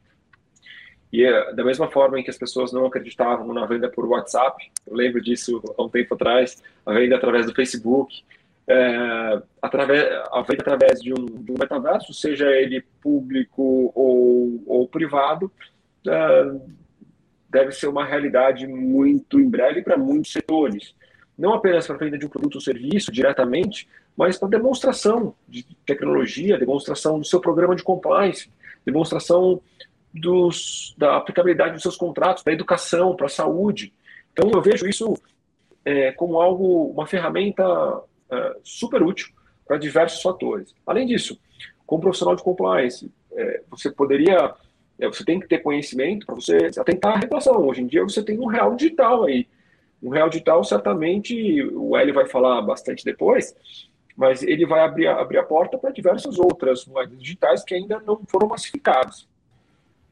Speaker 5: E é, da mesma forma em que as pessoas não acreditavam na venda por WhatsApp, eu lembro disso há um tempo atrás, a venda através do Facebook, é, através, a venda através de um, de um metaverso, seja ele público ou, ou privado, deve ser uma realidade muito em breve para muitos setores. Não apenas para a venda de um produto ou serviço diretamente, mas para demonstração de tecnologia, demonstração do seu programa de compliance, demonstração dos, da aplicabilidade dos seus contratos, da educação, para a saúde. Então, eu vejo isso é, como algo, uma ferramenta é, super útil para diversos fatores. Além disso, como profissional de compliance, é, você poderia você tem que ter conhecimento para você atentar a regulação. Hoje em dia você tem um real digital aí. Um real digital, certamente, o L vai falar bastante depois, mas ele vai abrir, abrir a porta para diversas outras moedas digitais que ainda não foram massificadas.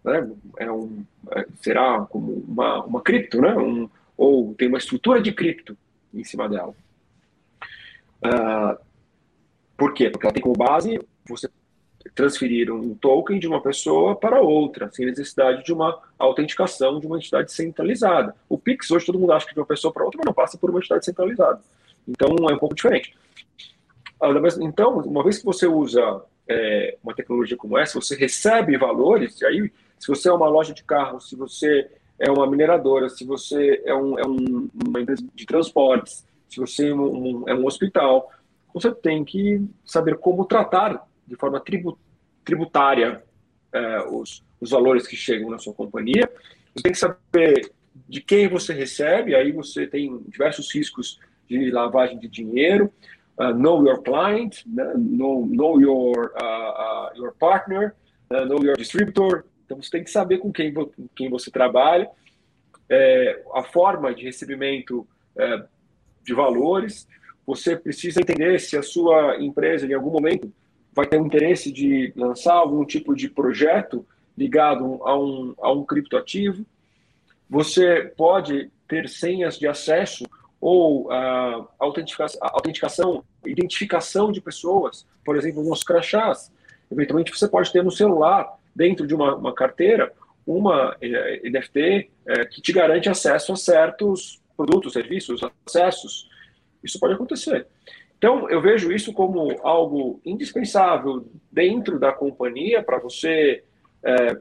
Speaker 5: Né? É um, é, será como uma, uma cripto, né? Um, ou tem uma estrutura de cripto em cima dela. Uh, por quê? Porque ela tem como base você transferir um token de uma pessoa para outra, sem necessidade de uma autenticação de uma entidade centralizada. O Pix, hoje todo mundo acha que de uma pessoa para outra, mas não passa por uma entidade centralizada. Então é um pouco diferente. Então, uma vez que você usa é, uma tecnologia como essa, você recebe valores, e aí, se você é uma loja de carros, se você é uma mineradora, se você é, um, é um, uma empresa de transportes, se você é um, é um hospital, você tem que saber como tratar de forma tributária é, os, os valores que chegam na sua companhia. Você tem que saber de quem você recebe, aí você tem diversos riscos de lavagem de dinheiro, uh, know your client, né? know, know your, uh, uh, your partner, know your distributor. Então você tem que saber com quem, com quem você trabalha. É, a forma de recebimento é, de valores, você precisa entender se a sua empresa, em algum momento, vai ter um interesse de lançar algum tipo de projeto ligado a um, a um criptoativo. Você pode ter senhas de acesso ou uh, autenticação, autenticação, identificação de pessoas, por exemplo, nos crachás. Eventualmente, você pode ter no celular, dentro de uma, uma carteira, uma eh, NFT eh, que te garante acesso a certos produtos, serviços, acessos. Isso pode acontecer. Então, eu vejo isso como algo indispensável dentro da companhia para você, é,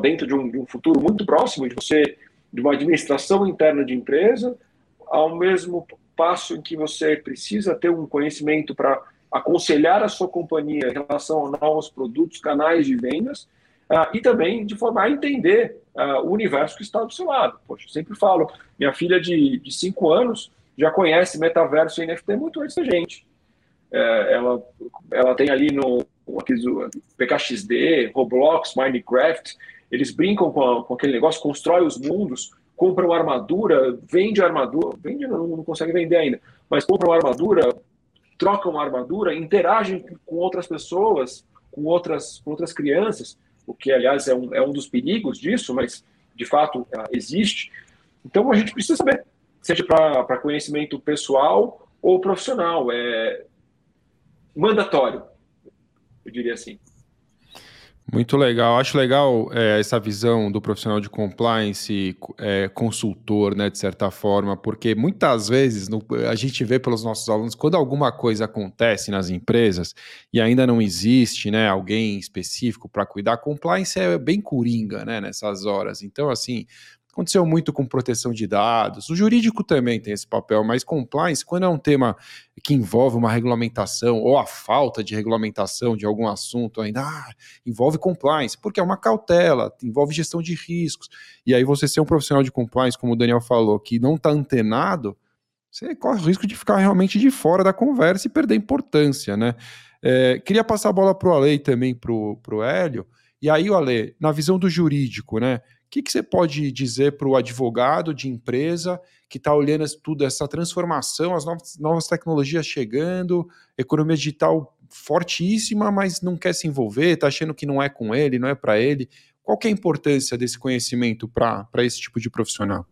Speaker 5: dentro de um, de um, futuro muito próximo, de você, de uma administração interna de empresa, ao mesmo passo em que você precisa ter um conhecimento para aconselhar a sua companhia em relação a novos produtos, canais de vendas, uh, e também de forma a entender uh, o universo que está do seu lado. Poxa, eu sempre falo, minha filha de, de cinco anos já conhece metaverso e NFT muito antes da gente. É, ela, ela tem ali no PKXD, Roblox, Minecraft, eles brincam com, a, com aquele negócio, constrói os mundos, compram armadura, vende armadura, vende não, não consegue vender ainda, mas compram armadura, trocam armadura, interagem com outras pessoas, com outras, com outras crianças, o que, aliás, é um, é um dos perigos disso, mas de fato existe. Então a gente precisa saber seja para conhecimento pessoal ou profissional. É mandatório, eu diria assim.
Speaker 2: Muito legal. Acho legal é, essa visão do profissional de compliance, é, consultor, né, de certa forma, porque muitas vezes no, a gente vê pelos nossos alunos quando alguma coisa acontece nas empresas e ainda não existe, né, alguém específico para cuidar. Compliance é bem coringa, né, nessas horas. Então, assim, Aconteceu muito com proteção de dados. O jurídico também tem esse papel, mas compliance, quando é um tema que envolve uma regulamentação ou a falta de regulamentação de algum assunto ainda, ah, envolve compliance, porque é uma cautela, envolve gestão de riscos. E aí você ser um profissional de compliance, como o Daniel falou, que não está antenado, você corre o risco de ficar realmente de fora da conversa e perder importância, né? É, queria passar a bola para o Ale também, para o Hélio. E aí, Ale, na visão do jurídico, né? Que, que você pode dizer para o advogado de empresa que está olhando tudo, essa transformação, as novas, novas tecnologias chegando, economia digital fortíssima, mas não quer se envolver, está achando que não é com ele, não é para ele. Qual que é a importância desse conhecimento para esse tipo de profissional?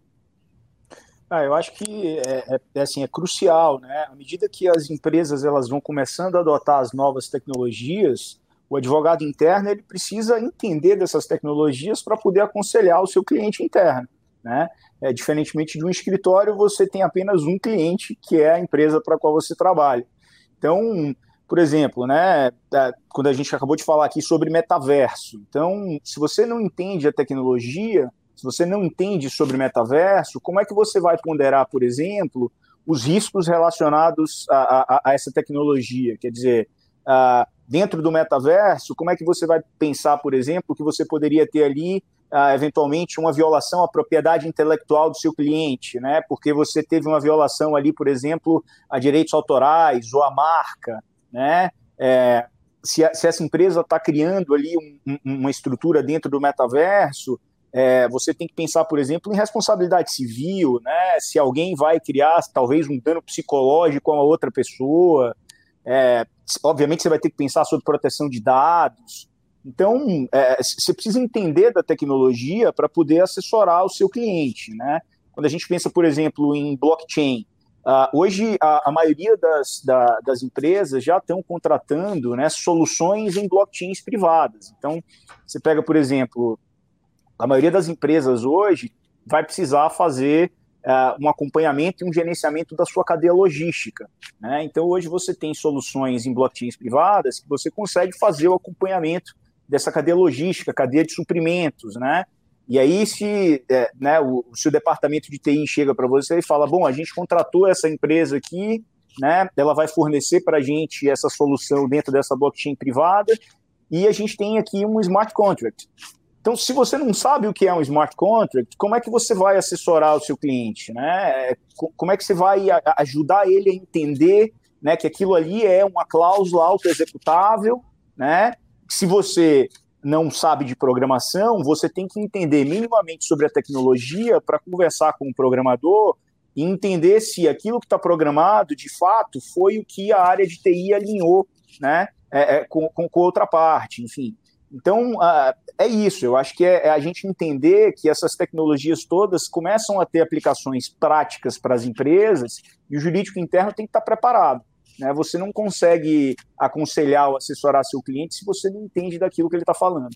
Speaker 1: Ah, eu acho que é, é, é, assim, é crucial, né? À medida que as empresas elas vão começando a adotar as novas tecnologias, o advogado interno ele precisa entender dessas tecnologias para poder aconselhar o seu cliente interno. Né? É, diferentemente de um escritório, você tem apenas um cliente, que é a empresa para a qual você trabalha. Então, por exemplo, né, quando a gente acabou de falar aqui sobre metaverso, então, se você não entende a tecnologia, se você não entende sobre metaverso, como é que você vai ponderar, por exemplo, os riscos relacionados a, a, a essa tecnologia? Quer dizer, uh, dentro do metaverso, como é que você vai pensar, por exemplo, que você poderia ter ali, uh, eventualmente, uma violação à propriedade intelectual do seu cliente, né? Porque você teve uma violação ali, por exemplo, a direitos autorais ou a marca, né? É, se, se, essa empresa está criando ali um, uma estrutura dentro do metaverso, é, você tem que pensar, por exemplo, em responsabilidade civil, né? Se alguém vai criar talvez um dano psicológico a uma outra pessoa, é, obviamente, você vai ter que pensar sobre proteção de dados. Então, é, você precisa entender da tecnologia para poder assessorar o seu cliente. Né? Quando a gente pensa, por exemplo, em blockchain, uh, hoje a, a maioria das, da, das empresas já estão contratando né, soluções em blockchains privadas. Então, você pega, por exemplo, a maioria das empresas hoje vai precisar fazer um acompanhamento e um gerenciamento da sua cadeia logística. Né? Então, hoje você tem soluções em blockchains privadas que você consegue fazer o acompanhamento dessa cadeia logística, cadeia de suprimentos, né? E aí, se, é, né, o, se o departamento de TI chega para você e fala, bom, a gente contratou essa empresa aqui, né, ela vai fornecer para a gente essa solução dentro dessa blockchain privada, e a gente tem aqui um smart contract. Então, se você não sabe o que é um smart contract, como é que você vai assessorar o seu cliente? Né? Como é que você vai ajudar ele a entender né, que aquilo ali é uma cláusula auto-executável? Né? Se você não sabe de programação, você tem que entender minimamente sobre a tecnologia para conversar com o programador e entender se aquilo que está programado, de fato, foi o que a área de TI alinhou né, é, é, com, com, outra parte, enfim. Então, uh, é isso. Eu acho que é, é, a gente entender que essas tecnologias todas começam a ter aplicações práticas para as empresas e o jurídico interno tem que estar preparado. Né? Você não consegue aconselhar ou assessorar seu cliente se você não entende daquilo que ele está falando.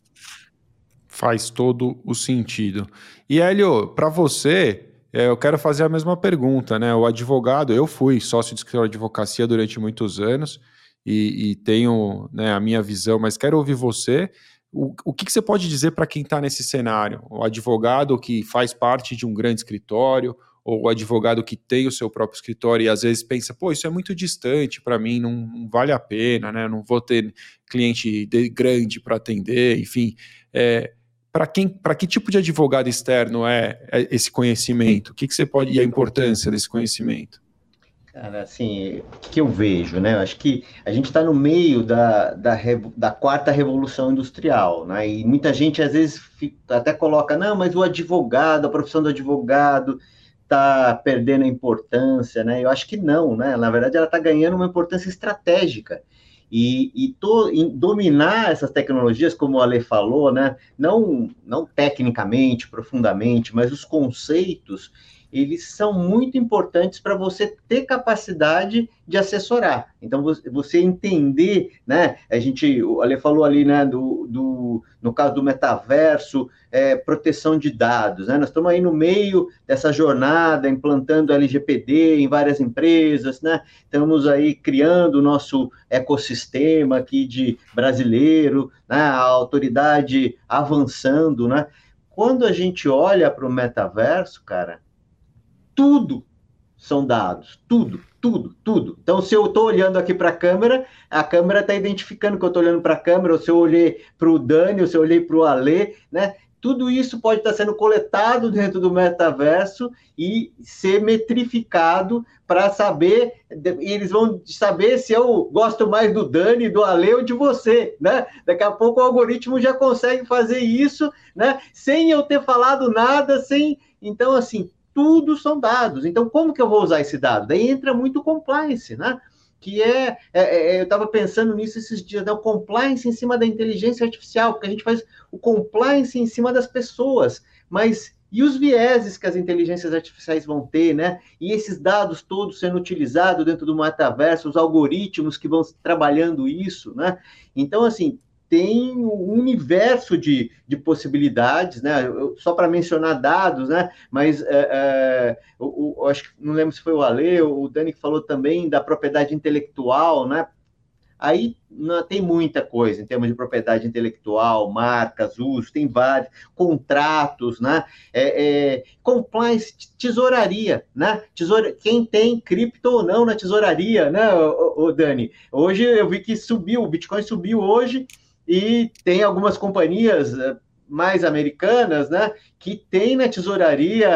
Speaker 2: Faz todo o sentido. E Hélio, para você, é, eu quero fazer a mesma pergunta, né? O advogado, eu fui sócio de escritório de advocacia durante muitos anos e, e tenho né, a minha visão, mas quero ouvir você. O, o que, que você pode dizer para quem está nesse cenário? O advogado que faz parte de um grande escritório, ou o advogado que tem o seu próprio escritório e às vezes pensa, pô, isso é muito distante para mim, não, não, vale a pena, né? Não vou ter cliente de, grande para atender, enfim. É, para quem, para que tipo de advogado externo é, é esse conhecimento? O que, que você pode e a importância desse conhecimento?
Speaker 4: Cara, assim, o que eu vejo, né? Eu acho que a gente está no meio da, da, da, quarta revolução industrial, né? E muita gente às vezes fica, até coloca, não, mas o advogado, a profissão do advogado está perdendo a importância, né? Eu acho que não, né? Na verdade, ela está ganhando uma importância estratégica. E, e to, dominar essas tecnologias, como o Ale falou, né? Não, não tecnicamente, profundamente, mas os conceitos eles são muito importantes para você ter capacidade de assessorar. Então, você entender, né? A gente, o Ale falou ali, né, do, do no caso do metaverso, é, proteção de dados, né? Nós estamos aí no meio dessa jornada, implantando LGPD em várias empresas, né? Estamos aí criando o nosso ecossistema aqui de brasileiro, né? A autoridade avançando, né? Quando a gente olha para o metaverso, cara, tudo são dados, tudo, tudo, tudo. Então, se eu estou olhando aqui para a câmera, a câmera está identificando que eu estou olhando para a câmera, ou se eu olhei para o Dani, ou se eu olhei para o Alê, né? Tudo isso pode estar sendo coletado dentro do metaverso e ser metrificado para saber, eles vão saber se eu gosto mais do Dani, do Ale ou de você, né? Daqui a pouco o algoritmo já consegue fazer isso, né? Sem eu ter falado nada, sem. Então, assim, tudo são dados. Então, como que eu vou usar esse dado? Daí entra muito compliance, né? Que é, é, é eu estava pensando nisso esses dias, né? o compliance em cima da inteligência artificial, porque a gente faz o compliance em cima das pessoas, mas e os vieses que as inteligências artificiais vão ter, né? E esses dados todos sendo utilizados dentro do metaverso, os algoritmos que vão trabalhando isso, né? Então, assim, tem um universo de, de possibilidades, né? Eu, só para mencionar dados, né? Mas é, é, eu, eu, acho que não lembro se foi o Ale, o Dani que falou também da propriedade intelectual, né? Aí não, tem muita coisa em termos de propriedade intelectual, marcas, uso, tem vários, contratos, né? É, é, compliance, tesouraria, né? Tesoura, quem tem cripto ou não na tesouraria, né, o, o Dani? Hoje eu vi que subiu, o Bitcoin subiu hoje, e tem algumas companhias eh, mais americanas, né, que tem na tesouraria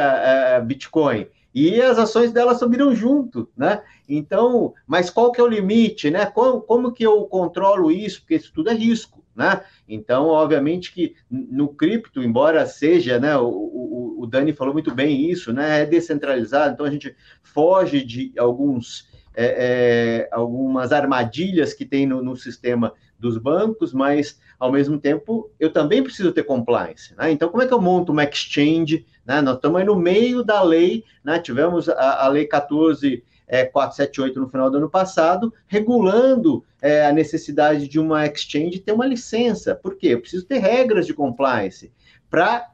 Speaker 4: uh, Bitcoin e as ações delas subiram junto, né? Então, mas qual que é o limite, né? Como, como que eu controlo isso? Porque isso tudo é risco, né? Então, obviamente que no cripto, embora seja, né? O, o, o Dani falou muito bem isso, né? É descentralizado, então a gente foge de alguns é, é, algumas armadilhas que tem no, no sistema dos bancos, mas ao mesmo tempo eu também preciso ter compliance. Né? Então, como é que eu monto uma exchange? Né? Nós estamos aí no meio da lei, né? tivemos a, a lei 14. É, 478 no final do ano passado, regulando é, a necessidade de uma exchange ter uma licença. Por quê? Eu preciso ter regras de compliance para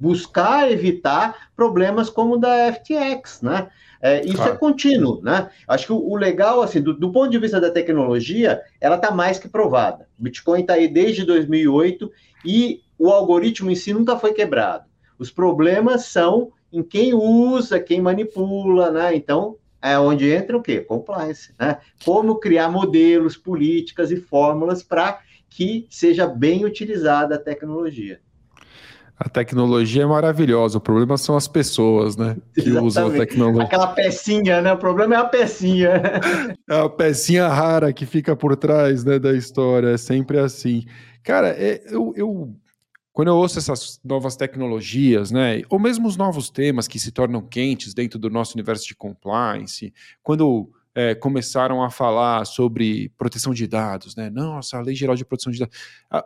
Speaker 4: buscar evitar problemas como o da FTX, né? É, isso é claro. é contínuo, né? Acho que o, o legal, assim, do, do, ponto de vista da tecnologia, ela está mais que provada. O Bitcoin está aí desde 2008 e o algoritmo em si nunca foi quebrado. Os problemas são em quem usa, quem manipula, né? Então, é onde entra o quê? Compliance, né? Como criar modelos, políticas e fórmulas para que seja bem utilizada a tecnologia.
Speaker 2: A tecnologia é maravilhosa, o problema são as pessoas, né? Que Exatamente. usam a tecnologia.
Speaker 4: Aquela pecinha, né? O problema é a pecinha.
Speaker 2: É a pecinha rara que fica por trás né, da história, é sempre assim. Cara, é, eu, eu quando eu ouço essas novas tecnologias, né, ou mesmo os novos temas que se tornam quentes dentro do nosso universo de compliance, quando é, começaram a falar sobre proteção de dados, né? Nossa, a lei geral de proteção de dados.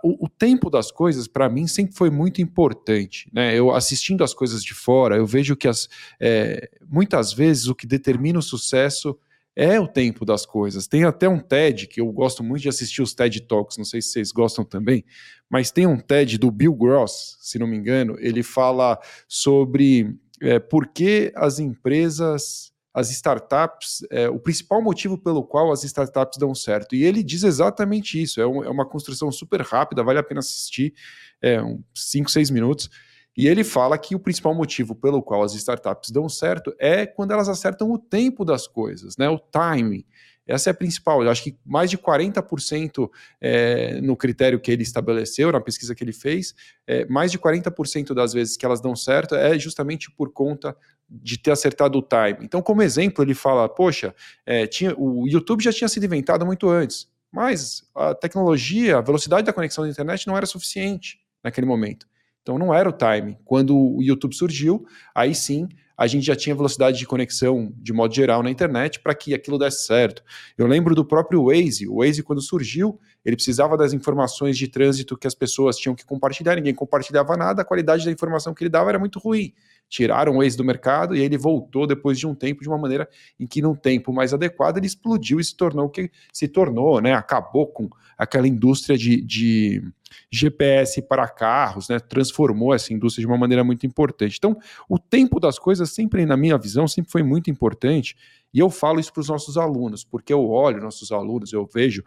Speaker 2: O, o tempo das coisas, para mim, sempre foi muito importante. Né? Eu assistindo as coisas de fora, eu vejo que as, é, muitas vezes o que determina o sucesso é o tempo das coisas. Tem até um TED, que eu gosto muito de assistir os TED Talks, não sei se vocês gostam também, mas tem um TED do Bill Gross, se não me engano, ele fala sobre é, por que as empresas as startups, é, o principal motivo pelo qual as startups dão certo. E ele diz exatamente isso. É, um, é uma construção super rápida, vale a pena assistir, é, 5, 6 minutos. E ele fala que o principal motivo pelo qual as startups dão certo é quando elas acertam o tempo das coisas, né? o timing. Essa é a principal. Eu acho que mais de 40% é, no critério que ele estabeleceu, na pesquisa que ele fez, é, mais de 40% das vezes que elas dão certo é justamente por conta de ter acertado o time. Então, como exemplo, ele fala: poxa, é, tinha, o YouTube já tinha sido inventado muito antes, mas a tecnologia, a velocidade da conexão da internet não era suficiente naquele momento. Então não era o time. Quando o YouTube surgiu, aí sim a gente já tinha velocidade de conexão de modo geral na internet para que aquilo desse certo. Eu lembro do próprio Waze. O Waze, quando surgiu, ele precisava das informações de trânsito que as pessoas tinham que compartilhar, ninguém compartilhava nada, a qualidade da informação que ele dava era muito ruim. Tiraram o Waze do mercado e ele voltou depois de um tempo de uma maneira em que, num tempo mais adequado, ele explodiu e se tornou o que se tornou, né? Acabou com aquela indústria de, de GPS para carros, né? Transformou essa indústria de uma maneira muito importante. Então, o tempo das coisas sempre, na minha visão, sempre foi muito importante. E eu falo isso para os nossos alunos, porque eu olho nossos alunos, eu vejo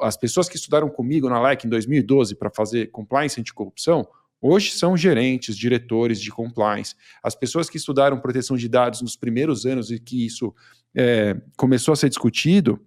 Speaker 2: as pessoas que estudaram comigo na LEC em 2012 para fazer compliance anticorrupção, hoje são gerentes, diretores de compliance. As pessoas que estudaram proteção de dados nos primeiros anos e que isso é, começou a ser discutido,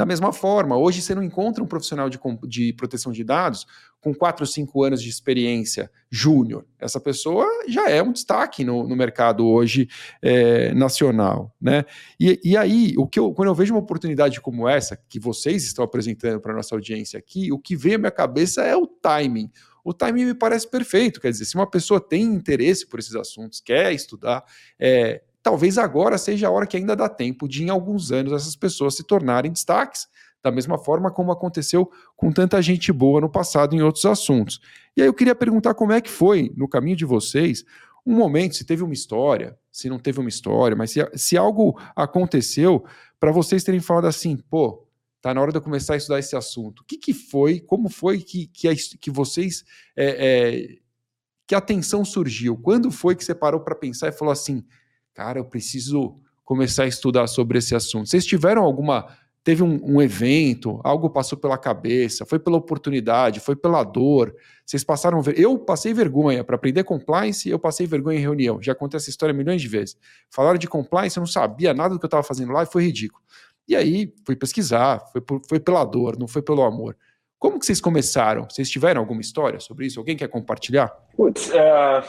Speaker 2: da mesma forma, hoje você não encontra um profissional de, de proteção de dados com 4 ou 5 anos de experiência júnior. Essa pessoa já é um destaque no, no mercado hoje é, nacional. Né? E, e aí, o que eu, quando eu vejo uma oportunidade como essa, que vocês estão apresentando para a nossa audiência aqui, o que vem à minha cabeça é o timing. O timing me parece perfeito, quer dizer, se uma pessoa tem interesse por esses assuntos, quer estudar, é, talvez agora seja a hora que ainda dá tempo de, em alguns anos, essas pessoas se tornarem destaques, da mesma forma como aconteceu com tanta gente boa no passado em outros assuntos. E aí eu queria perguntar como é que foi, no caminho de vocês, um momento, se teve uma história, se não teve uma história, mas se, se algo aconteceu para vocês terem falado assim, pô, tá na hora de eu começar a estudar esse assunto. O que, que foi, como foi que, que, que vocês, é, é, que a atenção surgiu? Quando foi que você parou para pensar e falou assim, cara, eu preciso começar a estudar sobre esse assunto. Vocês tiveram alguma. Teve um, um evento, algo passou pela cabeça, foi pela oportunidade, foi pela dor. Vocês passaram. Eu passei vergonha para aprender compliance, eu passei vergonha em reunião. Já contei essa história milhões de vezes. Falaram de compliance, eu não sabia nada do que eu estava fazendo lá e foi ridículo. E aí fui pesquisar, foi, por, foi pela dor, não foi pelo amor. Como que vocês começaram? Vocês tiveram alguma história sobre isso? Alguém quer compartilhar?
Speaker 5: Putz, uh,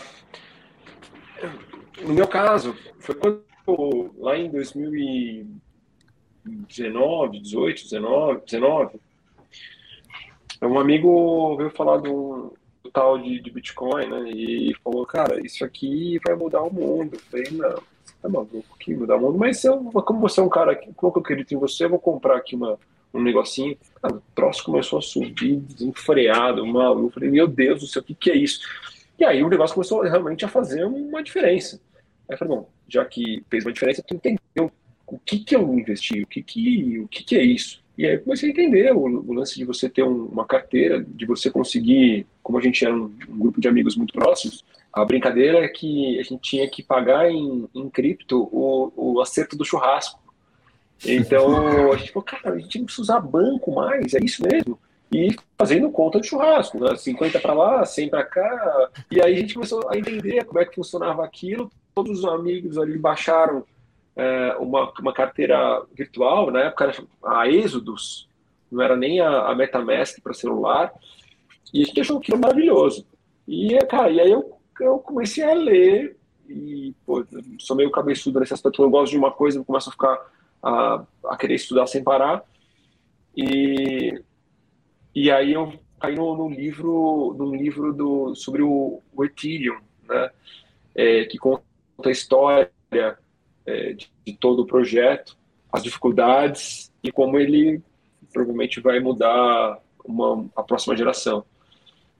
Speaker 5: no meu caso, foi quando, lá em 2019, 18, 19, 19, um amigo veio falar do, do tal de, de, Bitcoin, né? E falou, cara, isso aqui vai mudar o mundo. Eu falei, não, tá maluco que mudar o mundo, mas eu, como você é um cara que, como eu acredito em você, eu vou comprar aqui uma, um negocinho. Cara, o troço começou a subir desenfreado, maluco. Eu falei, meu Deus do céu, o que, que é isso? E aí o negócio começou realmente a fazer uma diferença. Aí eu falei, bom, já que fez uma diferença, tu entendeu o que, que eu investi, o que, que, o que, que é isso. E aí eu comecei a entender o, o lance de você ter um, uma carteira, de você conseguir, como a gente era um, um, grupo de amigos muito próximos, a brincadeira é que a gente tinha que pagar em, em cripto o, o acerto do churrasco. Então *laughs* a gente falou, cara, a gente não precisa usar banco mais, é isso mesmo e fazendo conta de churrasco, né? 50 para lá, 100 para cá. E aí a gente começou a entender como é que funcionava aquilo, todos os amigos ali baixaram é, uma, uma carteira virtual, na época era a Exodus, não era nem a, a MetaMask para celular, e a gente achou aquilo maravilhoso. E, cara, e aí eu, eu comecei a ler, e pô, sou meio cabeçudo nesse aspecto, eu gosto de uma coisa, eu começo a ficar a, a querer estudar sem parar, e, e aí eu caí no, no livro, num livro do, sobre o, o Ethereum, né? É, que conta a história é, de, de, todo o projeto, as dificuldades e como ele provavelmente vai mudar uma, a próxima geração.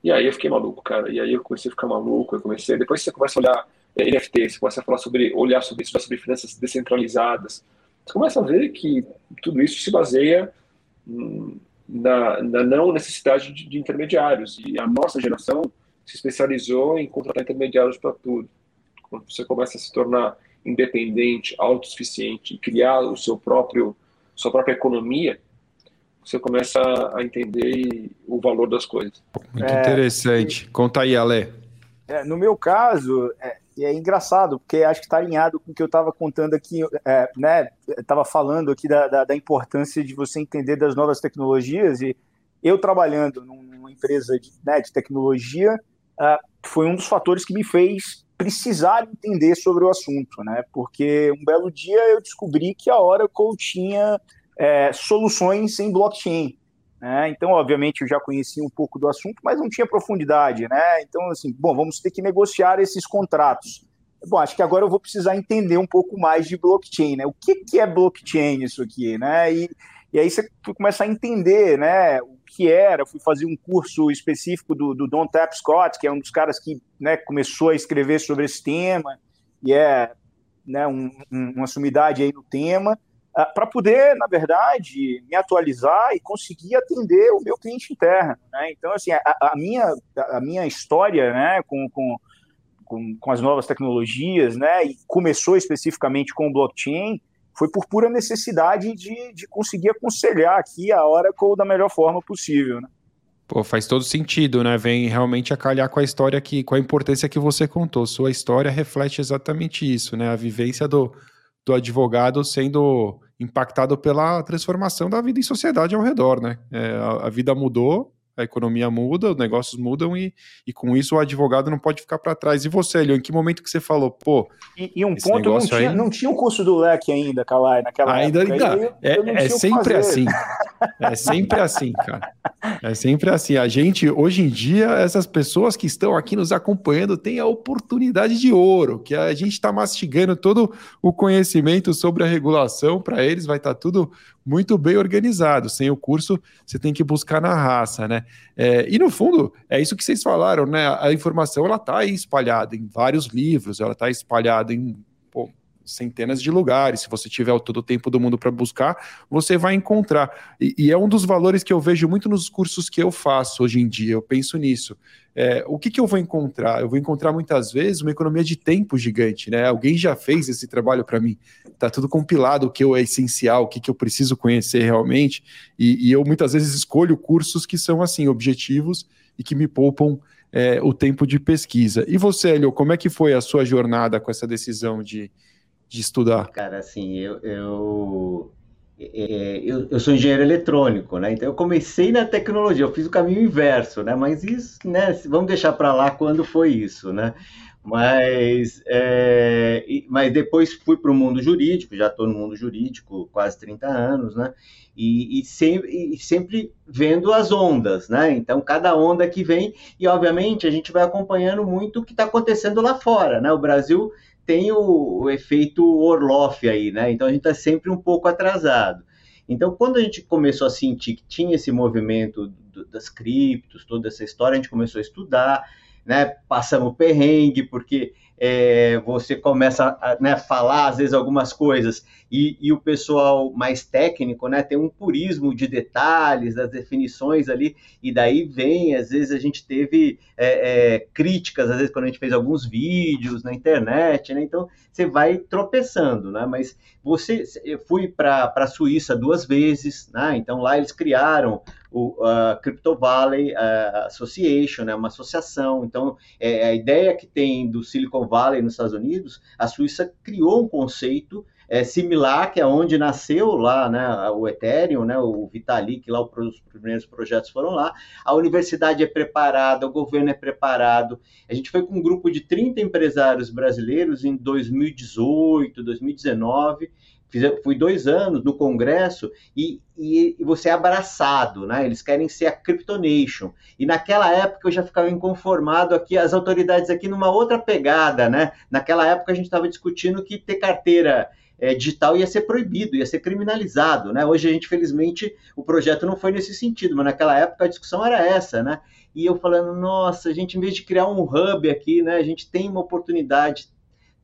Speaker 5: E aí eu fiquei maluco, cara. E aí eu comecei a ficar maluco, eu comecei. Depois você começa a olhar é, NFT, você começa a falar sobre, olhar sobre isso, sobre finanças descentralizadas. Você começa a ver que tudo isso se baseia na, na não necessidade de, de, intermediários. E a nossa geração se especializou em contratar intermediários para tudo. Quando você começa a se tornar independente, autossuficiente criar o seu próprio sua própria economia, você começa a entender o valor das coisas.
Speaker 2: Muito é, interessante. Conta aí, Ale.
Speaker 1: É, no meu caso, é, é, engraçado, porque acho que está alinhado com o que eu estava contando aqui, é, né? Estava falando aqui da, da, da, importância de você entender das novas tecnologias e eu trabalhando numa empresa de, né, de tecnologia uh, foi um dos fatores que me fez precisar entender sobre o assunto, né? Porque um belo dia eu descobri que a Oracle tinha é, soluções em blockchain. Né? Então, obviamente, eu já conhecia um pouco do assunto, mas não tinha profundidade. Né? Então, assim, bom, vamos ter que negociar esses contratos. Bom, acho que agora eu vou precisar entender um pouco mais de blockchain, né? O que, que é blockchain isso aqui, né? E, e aí você começa a entender, né? O que era. fui fazer um curso específico do, do Don Tapscott, que é um dos caras que né, começou a escrever sobre esse tema e é né, um, um, uma sumidade aí no tema. Ah, para poder, na verdade, me atualizar e conseguir atender o meu cliente interno. Né? Então, assim, a, a, minha, a minha história né, com, com, com, com, as novas tecnologias, né, e começou especificamente com o blockchain, foi por pura necessidade de, de conseguir aconselhar aqui a Oracle da melhor forma possível. Né?
Speaker 2: Pô, faz todo sentido, né? Vem realmente a calhar com a história que, com a importância que você contou. Sua história reflete exatamente isso, né? A vivência do, do advogado sendo impactado pela transformação da vida em sociedade ao redor, né? É, a, a, vida mudou, a economia muda, os negócios mudam e, e com isso o advogado não pode ficar para trás. E você, Elio, em que momento que você falou, pô?
Speaker 1: E, e um ponto, não tinha, aí... não tinha o curso do leque ainda, Calai, naquela
Speaker 2: ainda,
Speaker 1: época.
Speaker 2: Ainda, eu, é, eu é sempre assim. É sempre assim, cara. É sempre assim. A gente, hoje em dia, essas pessoas que estão aqui nos acompanhando têm a oportunidade de ouro, que a gente está mastigando todo o conhecimento sobre a regulação, para eles vai estar tá tudo muito bem organizado. Sem o curso, você tem que buscar na raça, né? É, e no fundo, é isso que vocês falaram, né? A informação ela está espalhada em vários livros, ela está espalhada em centenas de lugares. Se você tiver todo o tempo do mundo para buscar, você vai encontrar. E, e, é um dos valores que eu vejo muito nos cursos que eu faço hoje em dia. Eu penso nisso. É, o que, que eu vou encontrar? Eu vou encontrar muitas vezes uma economia de tempo gigante, né? Alguém já fez esse trabalho para mim. Tá tudo compilado, o que é essencial, o que, que eu preciso conhecer realmente. E, e eu muitas vezes escolho cursos que são assim objetivos e que me poupam é, o tempo de pesquisa. E você, Helio, como é que foi a sua jornada com essa decisão de de estudar?
Speaker 4: Cara, assim, eu, eu, é, eu, eu, sou engenheiro eletrônico, né? Então eu comecei na tecnologia, eu fiz o caminho inverso, né? Mas isso, né? Vamos deixar para lá quando foi isso, né? Mas, é, mas depois fui para o mundo jurídico, já estou no mundo jurídico quase 30 anos, né? E, e, sempre, e sempre vendo as ondas, né? Então, cada onda que vem, e obviamente a gente vai acompanhando muito o que está acontecendo lá fora, né? O Brasil tem o, o efeito Orloff aí, né? Então a gente está sempre um pouco atrasado. Então, quando a gente começou a sentir que tinha esse movimento do, das criptos, toda essa história, a gente começou a estudar, né? Passamos perrengue, porque é, você começa a né, falar, às vezes, algumas coisas, e, e, o pessoal mais técnico né, tem um purismo de detalhes, das definições ali, e daí vem, às vezes, a gente teve é, é, críticas, às vezes, quando a gente fez alguns vídeos na internet, né, então você vai tropeçando, né, mas você, eu fui para a Suíça duas vezes, né, então lá eles criaram o a Crypto Valley Association, né, uma associação. Então, é, a ideia que tem do Silicon Valley nos Estados Unidos, a Suíça criou um conceito é, similar, que é onde nasceu lá né, o Ethereum, né, o Vitalik, lá os primeiros projetos foram lá. A universidade é preparada, o governo é preparado. A gente foi com um grupo de 30 empresários brasileiros em 2018, 2019 fui dois anos no Congresso e, e, e, você é abraçado, né? Eles querem ser a Cryptonation. E naquela época eu já ficava inconformado aqui, as autoridades aqui numa outra pegada, né? Naquela época a gente estava discutindo que ter carteira é, digital ia ser proibido, ia ser criminalizado, né? Hoje a gente, felizmente, o projeto não foi nesse sentido, mas naquela época a discussão era essa, né? E eu falando, nossa, a gente, em vez de criar um hub aqui, né? A gente tem uma oportunidade,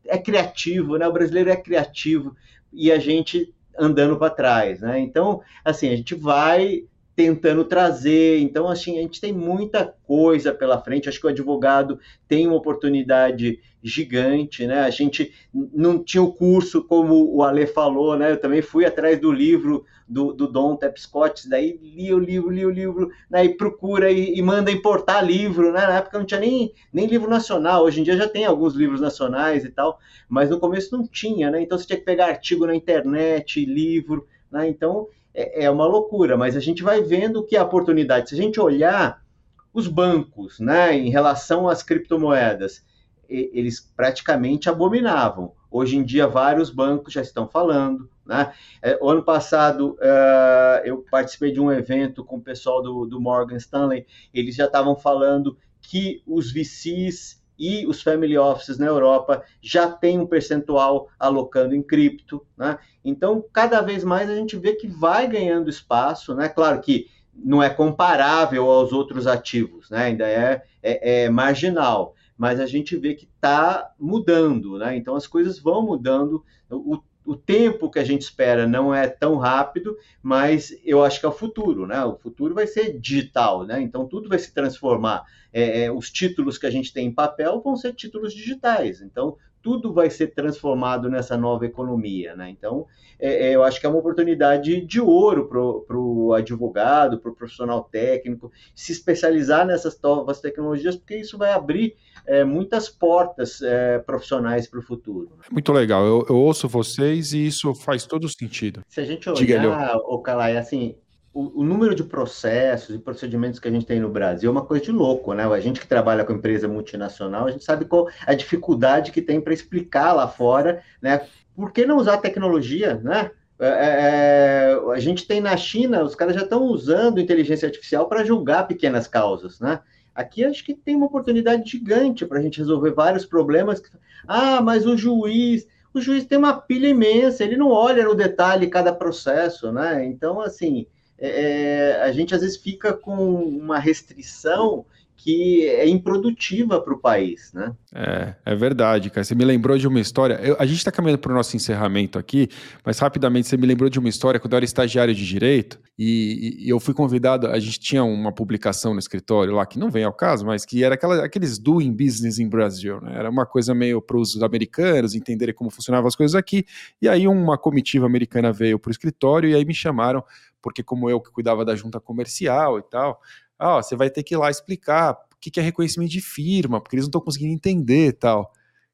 Speaker 4: é criativo, né? O brasileiro é criativo e a gente andando para trás, né? Então, assim, a gente vai tentando trazer. Então, assim, a gente tem muita coisa pela frente. Acho que o advogado tem uma oportunidade gigante, né? A gente não tinha o curso, como o Ale falou, né? Eu também fui atrás do livro do, do Don Tapscott, daí li o livro, li o livro, né? e procura e, e, manda importar livro, né? Na época não tinha nem, nem livro nacional, hoje em dia já tem alguns livros nacionais e tal, mas no começo não tinha, né? Então você tinha que pegar artigo na internet, livro, né? Então é, é uma loucura, mas a gente vai vendo que a oportunidade, se a gente olhar os bancos, né, em relação às criptomoedas, eles praticamente abominavam. Hoje em dia, vários bancos já estão falando. Né? É, o ano passado, uh, eu participei de um evento com o pessoal do, do Morgan Stanley, eles já estavam falando que os VCs e os family offices na Europa já têm um percentual alocando em cripto, né? Então, cada vez mais a gente vê que vai ganhando espaço, né? Claro que não é comparável aos outros ativos, né? Ainda é, é, é marginal, mas a gente vê que está mudando, né? Então as coisas vão mudando. O, o tempo que a gente espera não é tão rápido, mas eu acho que é o futuro, né? O futuro vai ser digital, né? Então tudo vai se transformar. É, é, os títulos que a gente tem em papel vão ser títulos digitais. Então tudo vai ser transformado nessa nova economia, né? Então é, é eu acho que é uma oportunidade de ouro para o advogado, para o profissional técnico, se especializar nessas novas tecnologias, porque isso vai abrir é, muitas portas é, profissionais para o futuro.
Speaker 2: Muito legal, eu, eu, ouço vocês e isso faz todo sentido.
Speaker 4: Se a gente olhar, o Calai, assim, o, o, número de processos e procedimentos que a gente tem no Brasil é uma coisa de louco, né? A gente que trabalha com empresa multinacional, a gente sabe qual a dificuldade que tem para explicar lá fora, né? Por que não usar tecnologia, né? É, é, é a gente tem na China, os caras já estão usando inteligência artificial para julgar pequenas causas, né? Aqui acho que tem uma oportunidade gigante para a gente resolver vários problemas. Ah, mas o juiz, o juiz tem uma pilha imensa, ele não olha no detalhe cada processo, né? Então, assim, é, é a gente às vezes fica com uma restrição que é improdutiva para o país, né?
Speaker 2: É, é verdade, cara. Você me lembrou de uma história. Eu, a gente está caminhando para o nosso encerramento aqui, mas rapidamente você me lembrou de uma história quando eu era estagiário de direito e, e eu fui convidado. A gente tinha uma publicação no escritório lá que não vem ao caso, mas que era aquela, aqueles doing business em Brasil, né? Era uma coisa meio para os americanos entenderem como funcionavam as coisas aqui. E aí uma comitiva americana veio para o escritório e aí me chamaram porque como eu que cuidava da junta comercial e tal ah, você vai ter que ir lá explicar o que é reconhecimento de firma, porque eles não estão conseguindo entender e tal.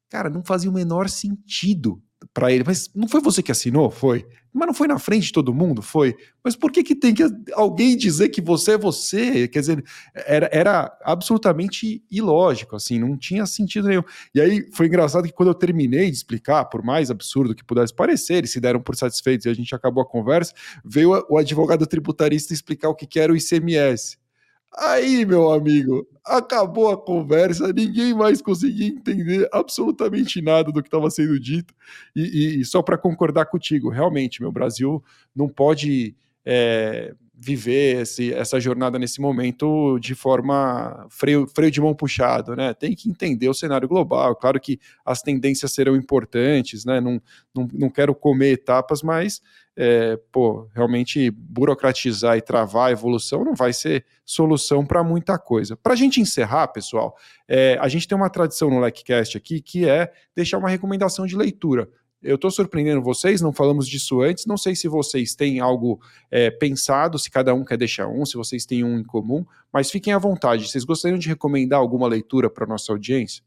Speaker 2: Cara, não fazia o menor sentido para ele. Mas não foi você que assinou? Foi. Mas não foi na frente de todo mundo? Foi. Mas por que, que tem que alguém dizer que você é você? Quer dizer, era, era absolutamente ilógico, assim, não tinha sentido nenhum. E aí foi engraçado que quando eu terminei de explicar, por mais absurdo que pudesse parecer, eles se deram por satisfeitos e a gente acabou a conversa, veio o advogado tributarista explicar o que, que era o ICMS. Aí, meu amigo, acabou a conversa, ninguém mais conseguia entender absolutamente nada do que estava sendo dito. E, e só para concordar contigo, realmente, meu Brasil não pode é, viver esse, essa jornada nesse momento de forma freio, freio de mão puxado, né? Tem que entender o cenário global. Claro que as tendências serão importantes, né? Não, não, não quero comer etapas, mas é, pô, realmente burocratizar e travar a evolução não vai ser solução para muita coisa. Para a gente encerrar, pessoal, é, a gente tem uma tradição no LecCast aqui que é deixar uma recomendação de leitura. Eu estou surpreendendo vocês, não falamos disso antes. Não sei se vocês têm algo é, pensado, se cada um quer deixar um, se vocês têm um em comum, mas fiquem à vontade. Vocês gostariam de recomendar alguma leitura para nossa audiência?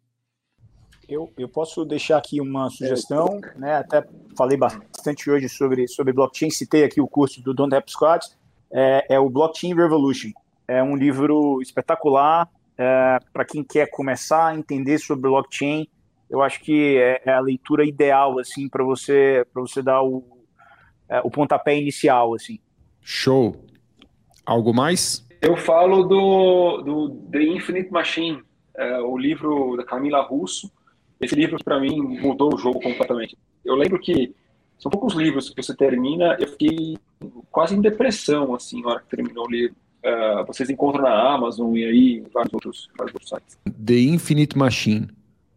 Speaker 1: Eu, eu posso deixar aqui uma sugestão, né? Até falei bastante hoje sobre, sobre blockchain, citei aqui o curso do Don Squad, é, é o Blockchain Revolution. É um livro espetacular é, para quem quer começar a entender sobre blockchain. Eu acho que é, é a leitura ideal assim para você para você dar o, é, o pontapé inicial, assim.
Speaker 2: Show. Algo mais?
Speaker 5: Eu falo do, do The Infinite Machine, é, o livro da Camila Russo. Esse livro, para mim, mudou o jogo completamente. Eu lembro que são poucos livros que você termina, eu fiquei quase em depressão, assim, na hora que terminou o livro. Uh, vocês encontram na Amazon e aí vários outros, vários outros sites.
Speaker 2: The Infinite Machine.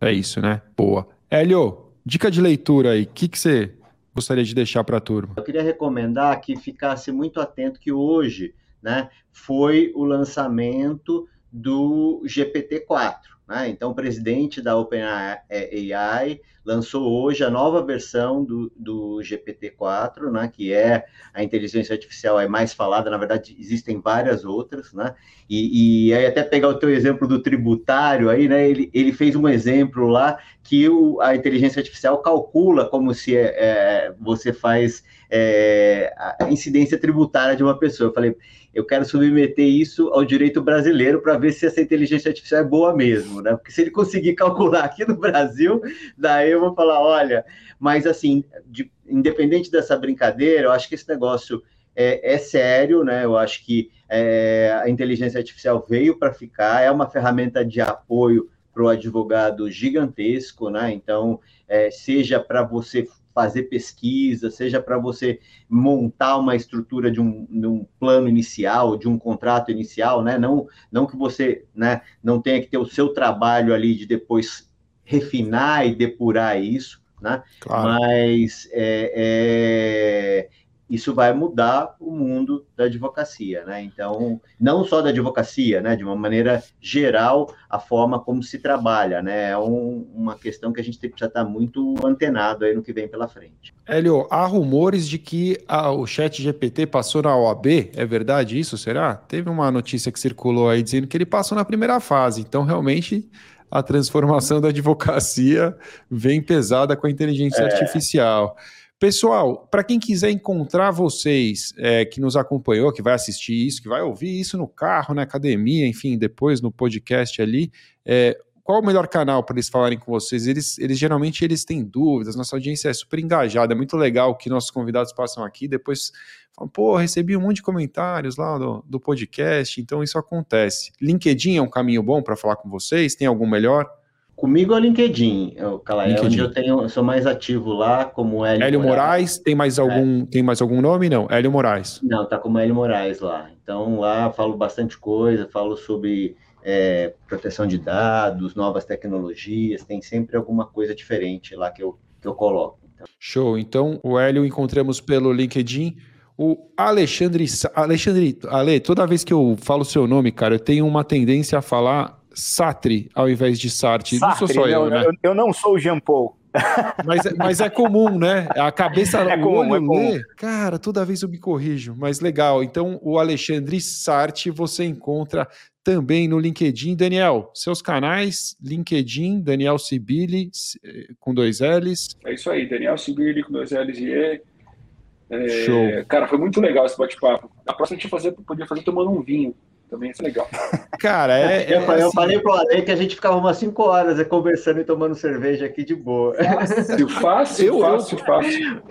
Speaker 2: É isso, né? Boa. Hélio, dica de leitura aí. O que, que você gostaria de deixar para a turma?
Speaker 4: Eu queria recomendar que ficasse muito atento que hoje né, foi o lançamento do GPT-4. Né? Então, o presidente da OpenAI lançou hoje a nova versão do, do GPT-4, né? que é a inteligência artificial é mais falada, na verdade, existem várias outras, né? E, e aí até pegar o teu exemplo do tributário aí, né? Ele, ele fez um exemplo lá que o, a inteligência artificial calcula como se é, é, você faz é, a incidência tributária de uma pessoa. Eu falei, eu quero submeter isso ao direito brasileiro para ver se essa inteligência artificial é boa mesmo, né? Porque se ele conseguir *laughs* calcular aqui no Brasil, daí eu vou falar, olha, mas assim, de, independente dessa brincadeira, eu acho que esse negócio é, é sério, né? Eu acho que é, a inteligência artificial veio para ficar, é uma ferramenta de apoio para o advogado gigantesco, né? Então, é, seja para você fazer pesquisa, seja para você montar uma estrutura de um, de um, plano inicial, de um contrato inicial, né? Não, não que você né, não tenha que ter o seu trabalho ali de depois refinar e depurar isso, né? Claro. Mas é, é, isso vai mudar o mundo da advocacia, né? Então, não só da advocacia, né? De uma maneira geral, a forma como se trabalha, né? É um, uma questão que a gente precisa estar muito antenado aí no que vem pela frente.
Speaker 2: Hélio, há rumores de que a, o chat GPT passou na OAB, é verdade isso, será? Teve uma notícia que circulou aí dizendo que ele passou na primeira fase, então realmente a transformação da advocacia vem pesada com a inteligência é. artificial. Pessoal, para quem quiser encontrar vocês é, que nos acompanhou, que vai assistir isso, que vai ouvir isso no carro, na academia, enfim, depois no podcast ali, é, qual o melhor canal para eles falarem com vocês? Eles, eles geralmente eles têm dúvidas, nossa audiência é super engajada, é muito legal que nossos convidados passam aqui, depois falam, pô, recebi um monte de comentários lá do, do podcast, então isso acontece. LinkedIn é um caminho bom para falar com vocês? Tem algum melhor?
Speaker 4: Comigo é o LinkedIn, Calai, LinkedIn. é onde eu tenho, eu sou mais ativo lá, como
Speaker 2: Hélio, Hélio Moraes. Moraes. Tem mais é. algum, é. tem mais algum nome? Não, Hélio Moraes.
Speaker 4: Não, tá como Hélio Moraes lá. Então lá falo bastante coisa, falo sobre é, proteção de dados, novas tecnologias, tem sempre alguma coisa diferente lá que eu, que eu coloco.
Speaker 2: Então. Show. Então o Hélio encontramos pelo LinkedIn. O Alexandre, Alexandre, Ale, toda vez que eu falo seu nome, cara, eu tenho uma tendência a falar Sartre ao invés de Sartre. Sartre não sou só eu, né?
Speaker 1: Eu, eu não sou o Jean Paul. *laughs*
Speaker 2: Mas, é, mas é comum, né? A cabeça, é comum, olho é comum. lê. Cara, toda vez eu me corrijo, mas legal. Então, o Alexandre Sartre você encontra também no LinkedIn. Daniel, seus canais, LinkedIn, Daniel Sibili, com dois L's.
Speaker 5: É isso aí, Daniel Sibili com dois L's e E. É, Show. Cara, foi muito legal esse bate-papo. A próxima a gente fazer, podia fazer tomando um vinho também isso é legal. *laughs*
Speaker 2: Cara, é.
Speaker 4: é eu, assim... eu falei pro Ale que a gente ficava umas 5 horas conversando e tomando cerveja aqui de boa.
Speaker 5: Fácil, fácil, eu, fácil, fácil.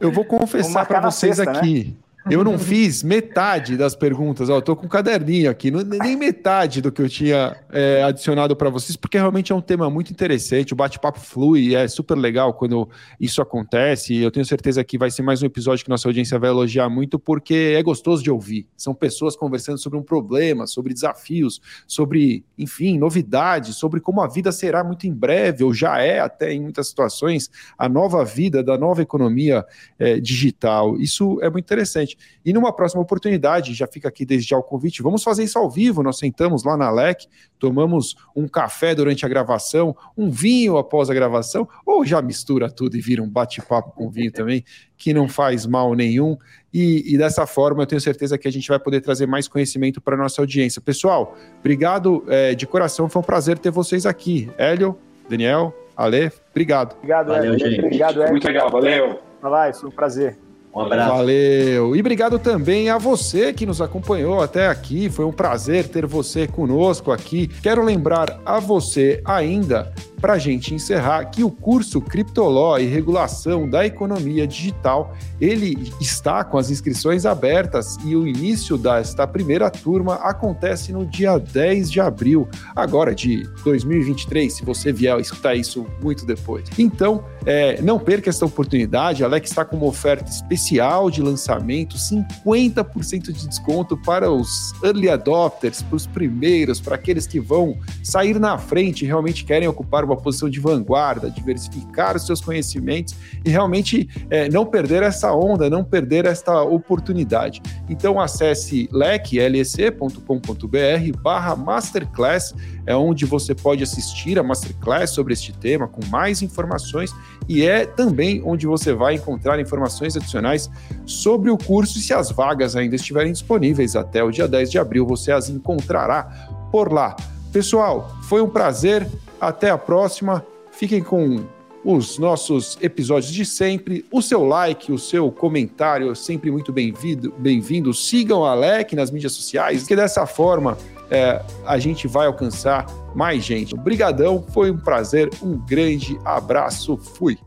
Speaker 2: Eu vou confessar para vocês sexta, aqui. Né? Eu não fiz metade das perguntas. Ó, tô com um caderninho aqui, nem metade do que eu tinha é, adicionado para vocês, porque realmente é um tema muito interessante. O bate-papo flui, é super legal quando isso acontece. E eu tenho certeza que vai ser mais um episódio que nossa audiência vai elogiar muito, porque é gostoso de ouvir. São pessoas conversando sobre um problema, sobre desafios, sobre, enfim, novidades, sobre como a vida será muito em breve, ou já é até em muitas situações, a nova vida da nova economia é, digital. Isso é muito interessante. E numa próxima oportunidade, já fica aqui desde já o convite, vamos fazer isso ao vivo. Nós sentamos lá na LEC, tomamos um café durante a gravação, um vinho após a gravação, ou já mistura tudo e vira um bate-papo com vinho também, que não faz mal nenhum. E, e, dessa forma eu tenho certeza que a gente vai poder trazer mais conhecimento para a nossa audiência. Pessoal, obrigado é, de coração, foi um prazer ter vocês aqui. Hélio, Daniel, Ale, obrigado.
Speaker 1: Obrigado, valeu, Hélio. Gente. Obrigado, Hélio.
Speaker 5: Muito legal, valeu.
Speaker 1: Vai, foi um prazer.
Speaker 2: Um abraço. Valeu. E obrigado também a você que nos acompanhou até aqui. Foi um prazer ter você conosco aqui. Quero lembrar a você ainda para a gente encerrar, que o curso Criptoló e Regulação da Economia Digital, ele está com as inscrições abertas e o início desta primeira turma acontece no dia 10 de abril, agora de 2023, se você vier escutar isso muito depois. Então, é, não perca essa oportunidade, Alex está com uma oferta especial de lançamento, 50% de desconto para os early adopters, para os primeiros, para aqueles que vão sair na frente e realmente querem ocupar uma posição de vanguarda, diversificar os seus conhecimentos e realmente é, não perder essa onda, não perder esta oportunidade. Então acesse lecelec.com.br barra masterclass, é onde você pode assistir a masterclass sobre este tema com mais informações e é também onde você vai encontrar informações adicionais sobre o curso e se as vagas ainda estiverem disponíveis até o dia 10 de abril, você as encontrará por lá. Pessoal, foi um prazer. Até a próxima. Fiquem com os nossos episódios de sempre. O seu like, o seu comentário sempre muito bem-vindo. Bem-vindo. Sigam a Alec nas mídias sociais, que dessa forma é, a gente vai alcançar mais gente. Obrigadão, foi um prazer. Um grande abraço. Fui.